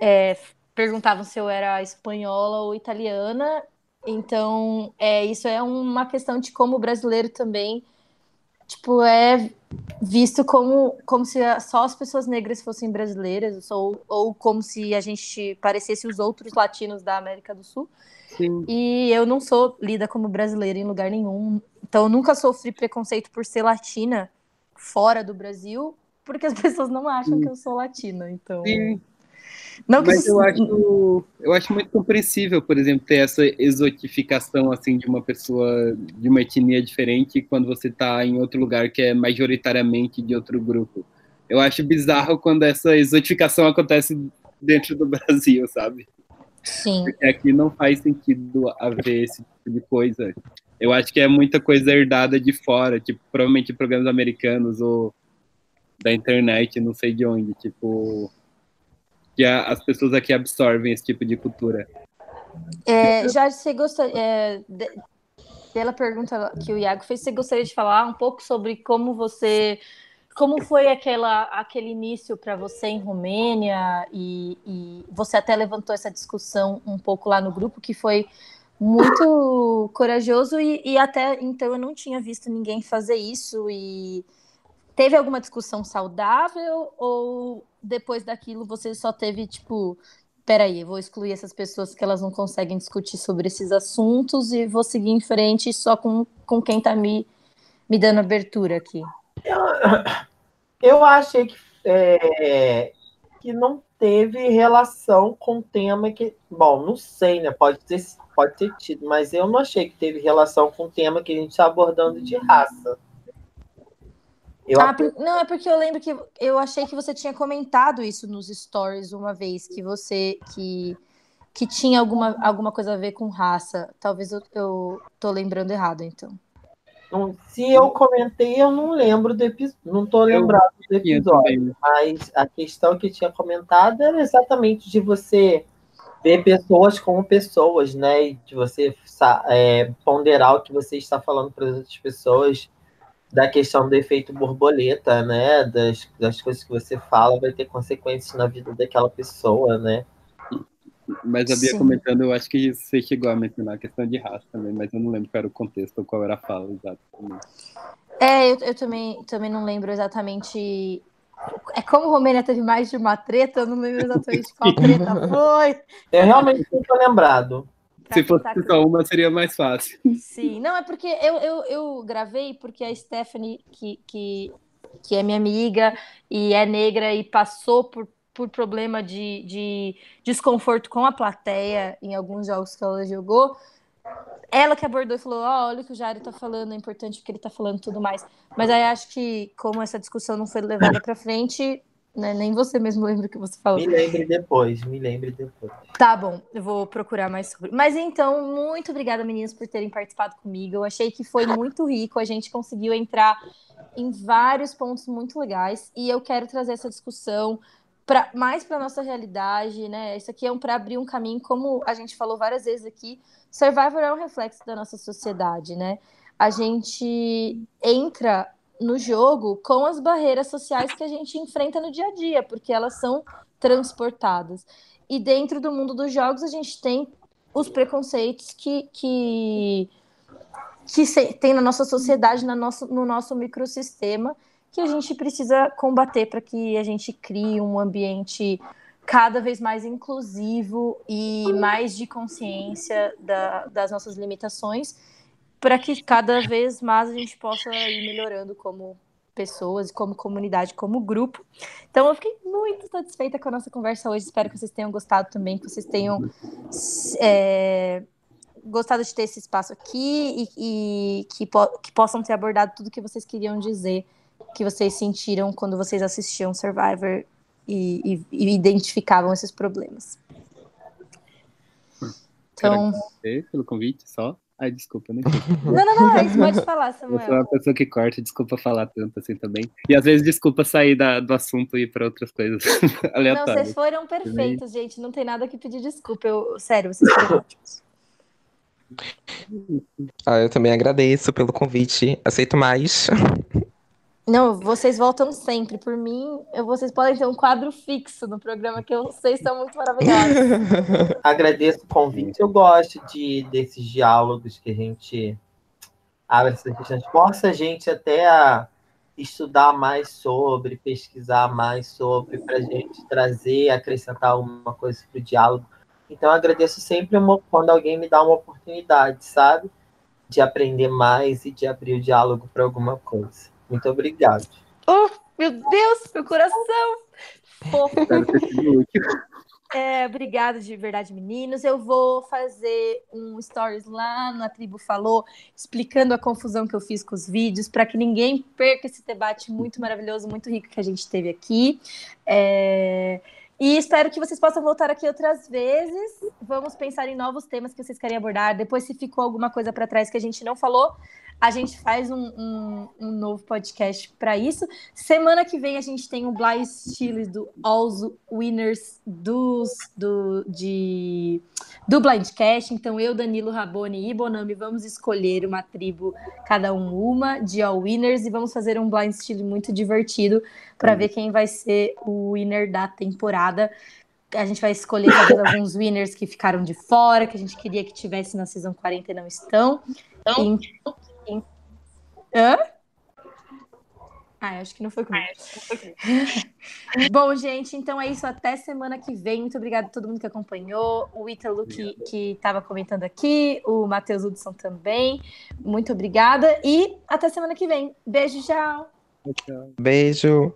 é, perguntavam se eu era espanhola ou italiana. Então, é, isso é uma questão de como o brasileiro também, tipo, é visto como, como se só as pessoas negras fossem brasileiras, ou, ou como se a gente parecesse os outros latinos da América do Sul. Sim. E eu não sou lida como brasileira em lugar nenhum. Então eu nunca sofri preconceito por ser latina fora do Brasil, porque as pessoas não acham que eu sou latina. Então. Sim. Não que Mas isso- eu acho, eu acho muito compreensível, por exemplo, ter essa exotificação assim de uma pessoa de uma etnia diferente quando você está em outro lugar que é majoritariamente de outro grupo. Eu acho bizarro quando essa exotificação acontece dentro do Brasil, sabe? Sim. Porque aqui não faz sentido haver esse tipo de coisa. Eu acho que é muita coisa herdada de fora, tipo, provavelmente programas americanos ou da internet, não sei de onde, tipo, que a- as pessoas aqui absorvem esse tipo de cultura. É, já você gostaria. É, de- pela pergunta que o Iago fez, você gostaria de falar um pouco sobre como você. Como foi aquela, aquele início para você em Romênia? E, e você até levantou essa discussão um pouco lá no grupo, que foi muito corajoso, e, e até então eu não tinha visto ninguém fazer isso. E teve alguma discussão saudável? Ou depois daquilo você só teve, tipo, peraí, eu vou excluir essas pessoas que elas não conseguem discutir sobre esses assuntos e vou seguir em frente só com, com quem tá me, me dando abertura aqui. Eu achei que, é, que não teve relação com o tema que. Bom, não sei, né? Pode ter, pode ter tido, mas eu não achei que teve relação com o tema que a gente está abordando de raça. Eu Ah, por- não, é porque eu lembro que eu achei que você tinha comentado isso nos stories uma vez, que você que, que tinha alguma, alguma coisa a ver com raça. Talvez eu, eu tô lembrando errado, então. não- se eu comentei, eu não lembro do episódio. Não tô lembrado do episódio. Mas a questão que tinha comentado era exatamente de você ver pessoas como pessoas, né? E de você é, ponderar o que você está falando para as outras pessoas, da questão do efeito borboleta, né? Das, das coisas que você fala vai ter consequências na vida daquela pessoa, né? Mas a Bia Sim. comentando, eu acho que você chegou a mencionar a questão de raça também, mas eu não lembro qual era o contexto ou qual era a fala exatamente. É, eu, eu também, também não lembro exatamente. É como Romênia teve mais de uma treta, eu não lembro exatamente qual treta foi. Eu realmente não tô lembrado. Se fosse só uma, seria mais fácil. Sim, não, é porque eu, eu, eu gravei porque a Stephanie, que, que, que é minha amiga e é negra e passou por, por problema de, de desconforto com a plateia em alguns jogos que ela jogou, ela que abordou e falou: Ó, olha o que o Jairo tá falando, é importante o que ele tá falando tudo mais. Mas aí acho que, como essa discussão não foi levada pra frente, né, nem você mesmo lembra o que você falou. Me lembre depois, me lembre depois. Tá bom, eu vou procurar mais sobre. Mas então, muito obrigada, meninas, por terem participado comigo. Eu achei que foi muito rico, a gente conseguiu entrar em vários pontos muito legais e eu quero trazer essa discussão pra, mais para nossa realidade, né? Isso aqui é um para abrir um caminho, como a gente falou várias vezes aqui. Survivor é um reflexo da nossa sociedade, né? A gente entra no jogo com as barreiras sociais que a gente enfrenta no dia a dia, porque elas são transportadas. E dentro do mundo dos jogos, a gente tem os preconceitos que, que, que tem na nossa sociedade, na nosso, no nosso microsistema, que a gente precisa combater para que a gente crie um ambiente cada vez mais inclusivo e mais de consciência da, das nossas limitações, para que cada vez mais a gente possa ir melhorando como pessoas, como comunidade, como grupo. Então eu fiquei muito satisfeita com a nossa conversa hoje. Espero que vocês tenham gostado também, que vocês tenham é, gostado de ter esse espaço aqui e, e que, po que possam ter abordado tudo que vocês queriam dizer, que vocês sentiram quando vocês assistiam Survivor e, e, e identificavam esses problemas. Então, pelo convite só. Ai, desculpa, né? Não, não, não, é isso pode falar, Samuel. Eu sou uma pessoa que corta, desculpa falar tanto assim também. E às vezes desculpa sair da, do assunto e ir para outras coisas aleatórias. Não, vocês foram perfeitos, gente. Não tem nada que pedir desculpa. Eu, sério, vocês foram ótimos. Ah, eu também agradeço pelo convite. Aceito mais. Não, vocês voltam sempre. Por mim, vocês podem ter um quadro fixo no programa, que vocês são muito maravilhosos. Agradeço o convite. Eu gosto de, desses diálogos que a gente abre essas questões. Força a gente até a estudar mais sobre, pesquisar mais sobre, para a gente trazer, acrescentar alguma coisa para o diálogo. Então, agradeço sempre quando alguém me dá uma oportunidade, sabe? De aprender mais e de abrir o diálogo para alguma coisa. Muito obrigado. Oh, meu Deus, meu coração! Fofo. É, obrigada de verdade, meninos. Eu vou fazer um stories lá na Tribo Falou, explicando a confusão que eu fiz com os vídeos, para que ninguém perca esse debate muito maravilhoso, muito rico que a gente teve aqui. É... E espero que vocês possam voltar aqui outras vezes. Vamos pensar em novos temas que vocês querem abordar. Depois, se ficou alguma coisa para trás que a gente não falou, a gente faz um, um, um novo podcast para isso. Semana que vem a gente tem o Blind Chile do All Winners dos, do, de, do Blindcast. Então, eu, Danilo Raboni e Bonami vamos escolher uma tribo, cada um uma, de All Winners, e vamos fazer um Blind Chile muito divertido para ver quem vai ser o winner da temporada a gente vai escolher talvez alguns winners que ficaram de fora, que a gente queria que tivesse na season 40 e não estão. Então, Hã? Ah, acho que não foi comigo. Ah, Bom, gente, então é isso. Até semana que vem. Muito obrigada a todo mundo que acompanhou. O Ítalo que estava comentando aqui, o Matheus Hudson também. Muito obrigada. E até semana que vem. Beijo, tchau. Beijo.